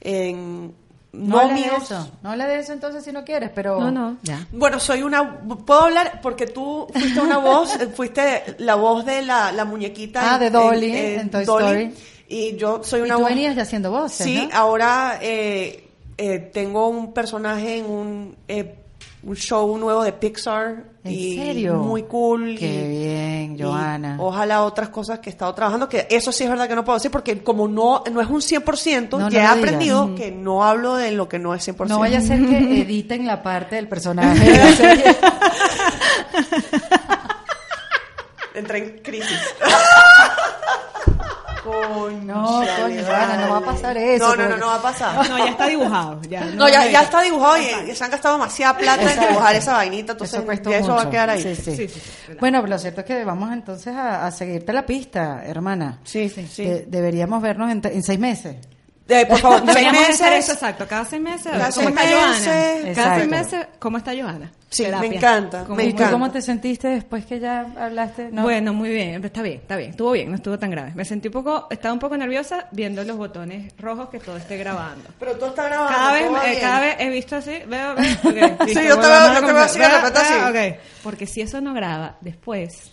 en No, no hable de míos. eso. No hable de eso entonces si no quieres, pero... No, no, ya. Bueno, soy una. Puedo hablar porque tú fuiste una voz, eh, [LAUGHS] fuiste la voz de la, la muñequita. Ah, de Dolly, en Toy Story. Y yo soy Y una tú voz. venías ya haciendo voces, Sí, ¿no? ahora eh, eh, tengo un personaje en un, eh, un show nuevo de Pixar. ¿En y serio? Muy cool. Qué y- bien, y Joana. ojalá otras cosas que he estado trabajando, que eso sí es verdad que no puedo decir, porque como no, no es un 100%, No, no ya he digas. aprendido que no hablo de lo que no es 100%. No vaya a ser que [LAUGHS] editen la parte del personaje de la serie. Entré en crisis. [LAUGHS] Coño, No, coño, Joana, no va a pasar eso, No, no, no, no va a pasar. No, ya está dibujado. Ya, No, ya, está dibujado y, y se han gastado demasiada plata en dibujar esa vainita, entonces eso cuesta ya eso va a mucho. quedar ahí. Sí, sí. Sí, sí, sí. Bueno, pero lo cierto es que vamos entonces a, a seguirte la pista, hermana. Sí, sí, sí. De- deberíamos vernos en, en seis meses. Eh, por favor, seis Deberíamos hacer eso meses. exacto, cada seis meses. Cada ver ¿Cómo seis está Joana? meses. Cada seis meses, ¿cómo está Joana? Sí, me encanta, ¿Cómo- me ¿Y tú encanta. cómo te sentiste después que ya hablaste? No. Bueno, muy bien, está bien, está bien, estuvo bien, no estuvo tan grave. Me sentí un poco, estaba un poco nerviosa viendo los botones rojos que todo esté grabando. Pero tú estás grabando. Cada vez, todo eh, cada vez he visto así, veo, veo, [LAUGHS] Sí, yo te veo- a yo te veo así, de repente Veo, así. Porque si eso no graba después,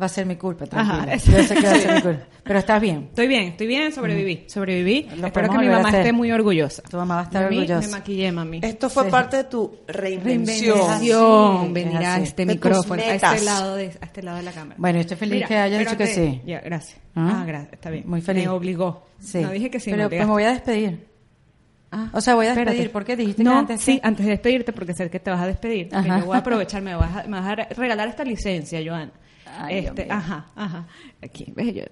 Va a ser mi culpa, tranquila. [LAUGHS] Yo sé que va a ser mi culpa. Pero estás bien. estoy bien, estoy bien, sobreviví, sobreviví. Lo Espero que mi mamá esté muy orgullosa. Tu mamá va a estar De mí, orgullosa. Me maquillé, mami. Esto fue Sí. parte de tu reinvención. Reinvención, Sí, venir a así. este De tus micrófono, a metas. este lado de, a este lado de la cámara. Bueno, yo estoy feliz Mira, que hayas dicho que sí. Ya, gracias. ¿Ah? Ah, gracias, está bien. Muy feliz. Me obligó. Sí. No dije que sí, Pero me pues, voy a despedir. Ah, O sea, voy a espérate. despedir. ¿Por qué dijiste no, que antes? sí, antes de despedirte, porque sé que te vas a despedir. que Ajá. yo voy a aprovechar, me vas a, me vas a regalar esta licencia, Joana. Ay, este, ajá, ajá. Aquí, ves, yo,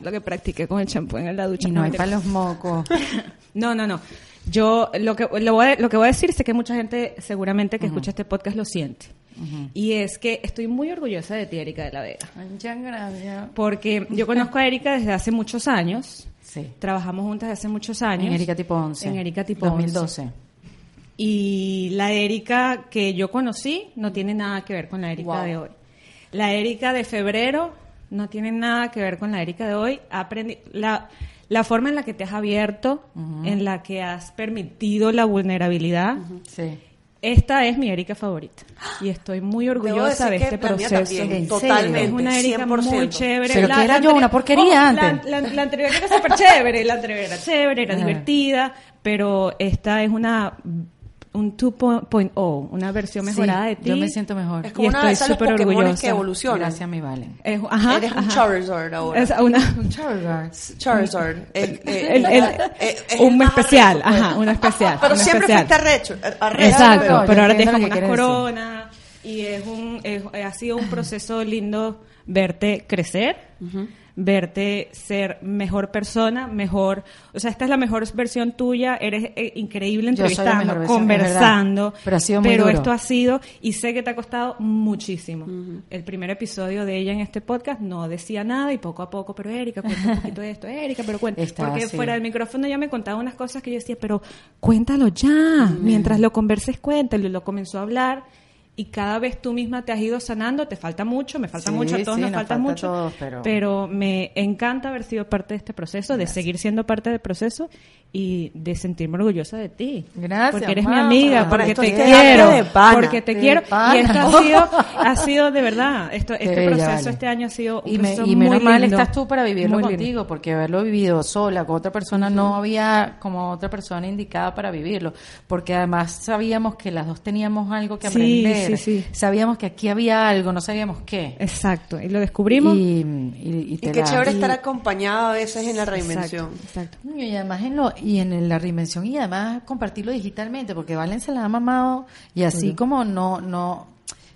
lo que practiqué con el champú en la ducha. Y no hay para los [LAUGHS] mocos. No, no, no. Yo lo que, lo, voy a, lo que voy a decir es que mucha gente seguramente que escucha este podcast lo siente. Y es que estoy muy orgullosa de ti, Erika de la Vega. Muchas gracias. Porque yo [LAUGHS] conozco a Erika desde hace muchos años. Sí. Trabajamos juntas desde hace muchos años. En Erika tipo 11. En Erika tipo 11. 2012. Y la Erika que yo conocí no tiene nada que ver con la Erika Wow. de hoy. La Erika de febrero no tiene nada que ver con la Erika de hoy. Aprendi la, la forma en la que te has abierto, en la que has permitido la vulnerabilidad. Sí. Esta es mi Erika favorita. [GASPS] Y estoy muy orgullosa de este la proceso. también, ¿En totalmente, Es una Erika 100%. muy chévere. Pero que era yo, una porquería la- antes. La, la [LAUGHS] anterior era súper chévere, la anterior era chévere, era divertida, pero esta es una un 2.0, una versión mejorada Sí, de ti. Yo me siento mejor. Es como Y una estoy de esas los súper orgullosa. que evolucionan. Gracias, mi Valen. Es- ajá, Eres un ajá. Charizard ahora. Es una, Un Charizard. Charizard. [LAUGHS] El- el- el- eh, un especial, arrecho, pues. ajá, un especial. Pero un siempre especial. fuiste arrecho. arrecho. Exacto, yo pero ahora tienes como que unas quieres decir. coronas y es un es- ha sido un proceso lindo verte crecer, verte ser mejor persona, mejor, o sea, esta es la mejor versión tuya, eres eh, increíble entrevistando, versión, conversando, pero ha sido muy pero duro. esto ha sido y sé que te ha costado muchísimo. El primer episodio de ella en este podcast no decía nada y poco a poco, pero Erika, cuenta un poquito de esto, Erika, pero cuenta, Está porque fuera del micrófono ya me contaba unas cosas que yo decía, pero cuéntalo ya, mientras lo converses, cuéntalo, y lo comenzó a hablar y cada vez tú misma te has ido sanando, te falta mucho, me falta Sí, mucho, a todos sí, nos nos falta, falta mucho, todos, pero- me encanta haber sido parte de este proceso, de seguir siendo parte del proceso y de sentirme orgullosa de ti. Gracias, Porque eres mi amiga, porque te quiero, de pana. porque te De quiero pana. y esto ha [LAUGHS] sido, ha sido de verdad, esto, Qué este bella, proceso vale. este año ha sido un y, me, proceso y menos muy mal lindo, estás tú para vivirlo muy lindo. contigo, porque haberlo vivido sola con otra persona no había como otra persona indicada para vivirlo, porque además sabíamos que las dos teníamos algo que Sí, aprender, sí, sí. sabíamos que aquí había algo, no sabíamos qué. Exacto, y lo descubrimos. Y, y, y te Y qué la- chévere y- estar acompañada a veces en la reinvención. Exacto, exacto. Y además en lo, y en la reinvención y además compartirlo digitalmente, porque Valen se la ha mamado y así como no, no,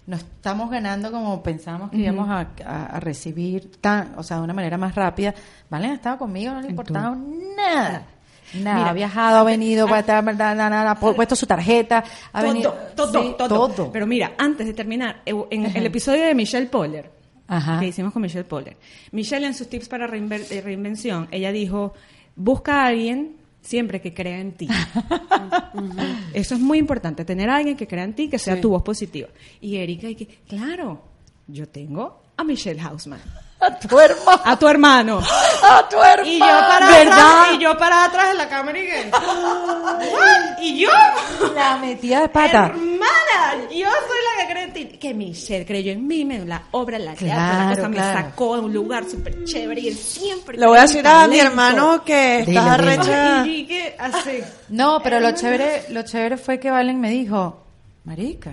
no estamos ganando como pensábamos que íbamos a, a- a recibir tan, o sea, de una manera más rápida. Valen ha estado conmigo, no le ha importado nada. Nada, Mira, ha viajado, ha venido, ha, ha- ha puesto su tarjeta, ha todo, venido. todo, sí, todo, Pero mira, antes de terminar, eh, en el episodio de Michelle Poller, Ajá. que hicimos con Michelle Poller, Michelle en sus tips para reinver- eh, reinvención, ella dijo, busca a alguien siempre que crea en ti. [LAUGHS] Eso es muy importante, tener a alguien que crea en ti, que sea Sí. tu voz positiva. Y Erika, y que, claro, yo tengo a Michelle Hausman, a tu hermano, a tu hermano. a tu hermano, Y yo para ¿verdad? atrás, y yo para atrás en la cámara y que, "What? [LAUGHS] y yo La metida de pata. Hermana, yo soy la que cree en ti. Que Michelle creyó en mí, me dio la obra, la teatro, la Claro, cosa me claro. sacó de un lugar súper chévere y él siempre. Le voy a decir a mi hermano que. Y que así. No, pero lo chévere, lo chévere fue que Valen me dijo, marica,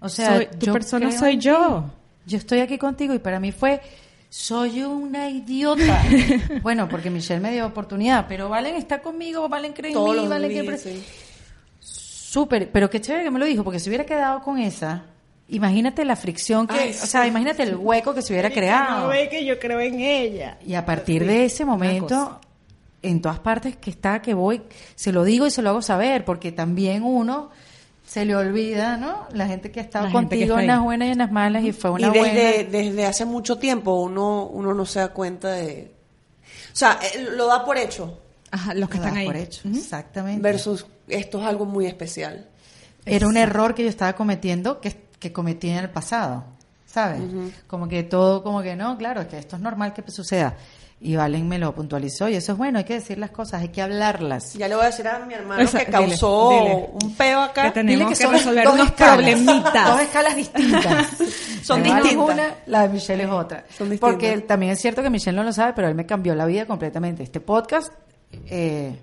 o sea, Soy- tu yo persona soy yo. Yo estoy aquí contigo y para mí fue, soy una idiota. [LAUGHS] bueno, porque Michelle me dio oportunidad, pero Valen está conmigo, Valen cree en Todos mí, Valen días, que... sí. Súper, pero qué chévere que me lo dijo, porque si hubiera quedado con esa, imagínate la fricción que, Ay, o sea, imagínate el hueco que se hubiera creado. que yo creo en ella. Y a partir de ese momento, en todas partes que está, que voy, se lo digo y se lo hago saber, porque también uno se le olvida, ¿no? La gente que ha estado contigo en las buenas y en las malas y fue una y desde, buena. desde hace mucho tiempo uno, uno no se da cuenta de... O sea, eh, lo da por hecho Ajá, los que Lo están ahí. por hecho, exactamente. versus esto es algo muy especial. Era un error que yo estaba cometiendo que, que cometí en el pasado, ¿sabes? Como que todo, como que no, claro, es que esto es normal que suceda. Y Valen me lo puntualizó y eso es bueno, hay que decir las cosas, hay que hablarlas. Ya le voy a decir a mi hermano Esa- que dile, causó dile. un peo acá. Que tenemos que, son resolver dos unos escalas, problemitas. Dos escalas distintas. [LAUGHS] Son Valen es distintas. una, la de Michelle es otra. Son distintas. Porque también es cierto que Michelle no lo sabe, pero él me cambió la vida completamente. Este podcast, eh,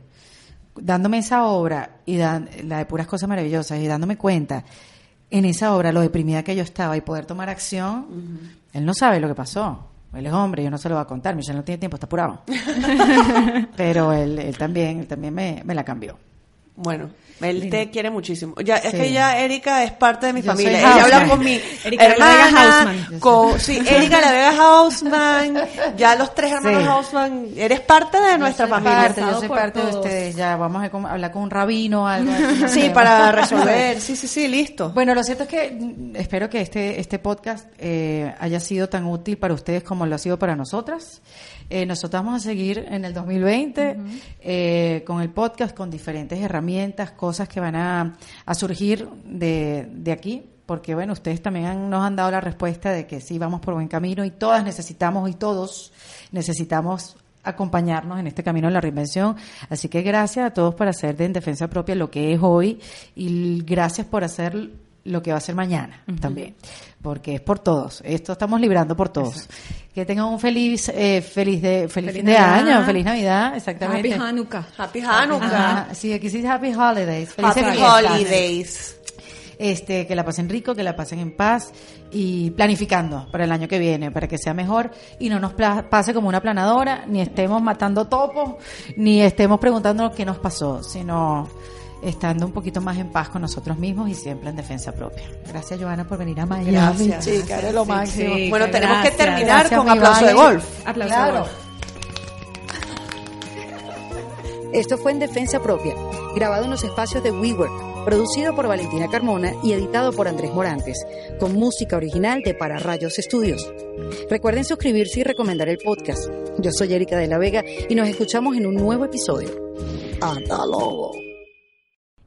dándome esa obra, y dan- la de puras cosas maravillosas, y dándome cuenta en esa obra lo deprimida que yo estaba y poder tomar acción, él no sabe lo que pasó. Él es hombre, yo no se lo voy a contar. Michelle no tiene tiempo, está apurado. [LAUGHS] pero él, él también, él también me, me la cambió. Bueno, él te quiere muchísimo. Ya, es Sí. que ya Erika es parte de mi Yo familia. Ella habla con mi [LAUGHS] Erika La hermana, con, sí, Erika La Vega Hausman, ya los tres hermanos Sí. Hausman, eres parte de nuestra Yo familia. parte, yo soy parte de ustedes. Ya vamos a hablar con un rabino o algo. [LAUGHS] Sí, para resolver. Sí, sí, sí, listo. Bueno, lo cierto es que mm, espero que este, este podcast eh, haya sido tan útil para ustedes como lo ha sido para nosotras. Eh, nosotros vamos a seguir en el 2020 eh, con el podcast, con diferentes herramientas, cosas que van a, a surgir de, de aquí, porque bueno, ustedes también han- nos han dado la respuesta de que sí vamos por buen camino y todas necesitamos y todos necesitamos acompañarnos en este camino de la reinvención. Así que gracias a todos por hacer de En Defensa Propia lo que es hoy y gracias por hacer lo que va a ser mañana también, porque es por todos. Esto estamos librando por todos. Que tengan un feliz, eh, feliz de, feliz, Feliz fin de Navidad. año, feliz Navidad, exactamente. Happy Hanukkah. Happy Hanukkah. Sí, aquí sí Happy Holidays. Felices Happy. Holidays. Este, que la pasen rico, que la pasen en paz y planificando para el año que viene, para que sea mejor y no nos pase como una planadora, ni estemos matando topos, ni estemos preguntándonos qué nos pasó, sino estando un poquito más en paz con nosotros mismos y siempre en defensa propia. Gracias, Joana, por venir a Miami. Gracias. chica, eres lo Sí, máximo. sí. Bueno, tenemos que terminar Gracias, con aplauso de golf. Aplauso Claro. de golf. Esto fue en Defensa Propia, grabado en los espacios de WeWork, producido por Valentina Carmona y editado por Andrés Morantes, con música original de Para Rayos Estudios. Recuerden suscribirse y recomendar el podcast. Yo soy Erika de la Vega y nos escuchamos en un nuevo episodio. ¡Hasta luego!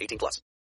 18 plus.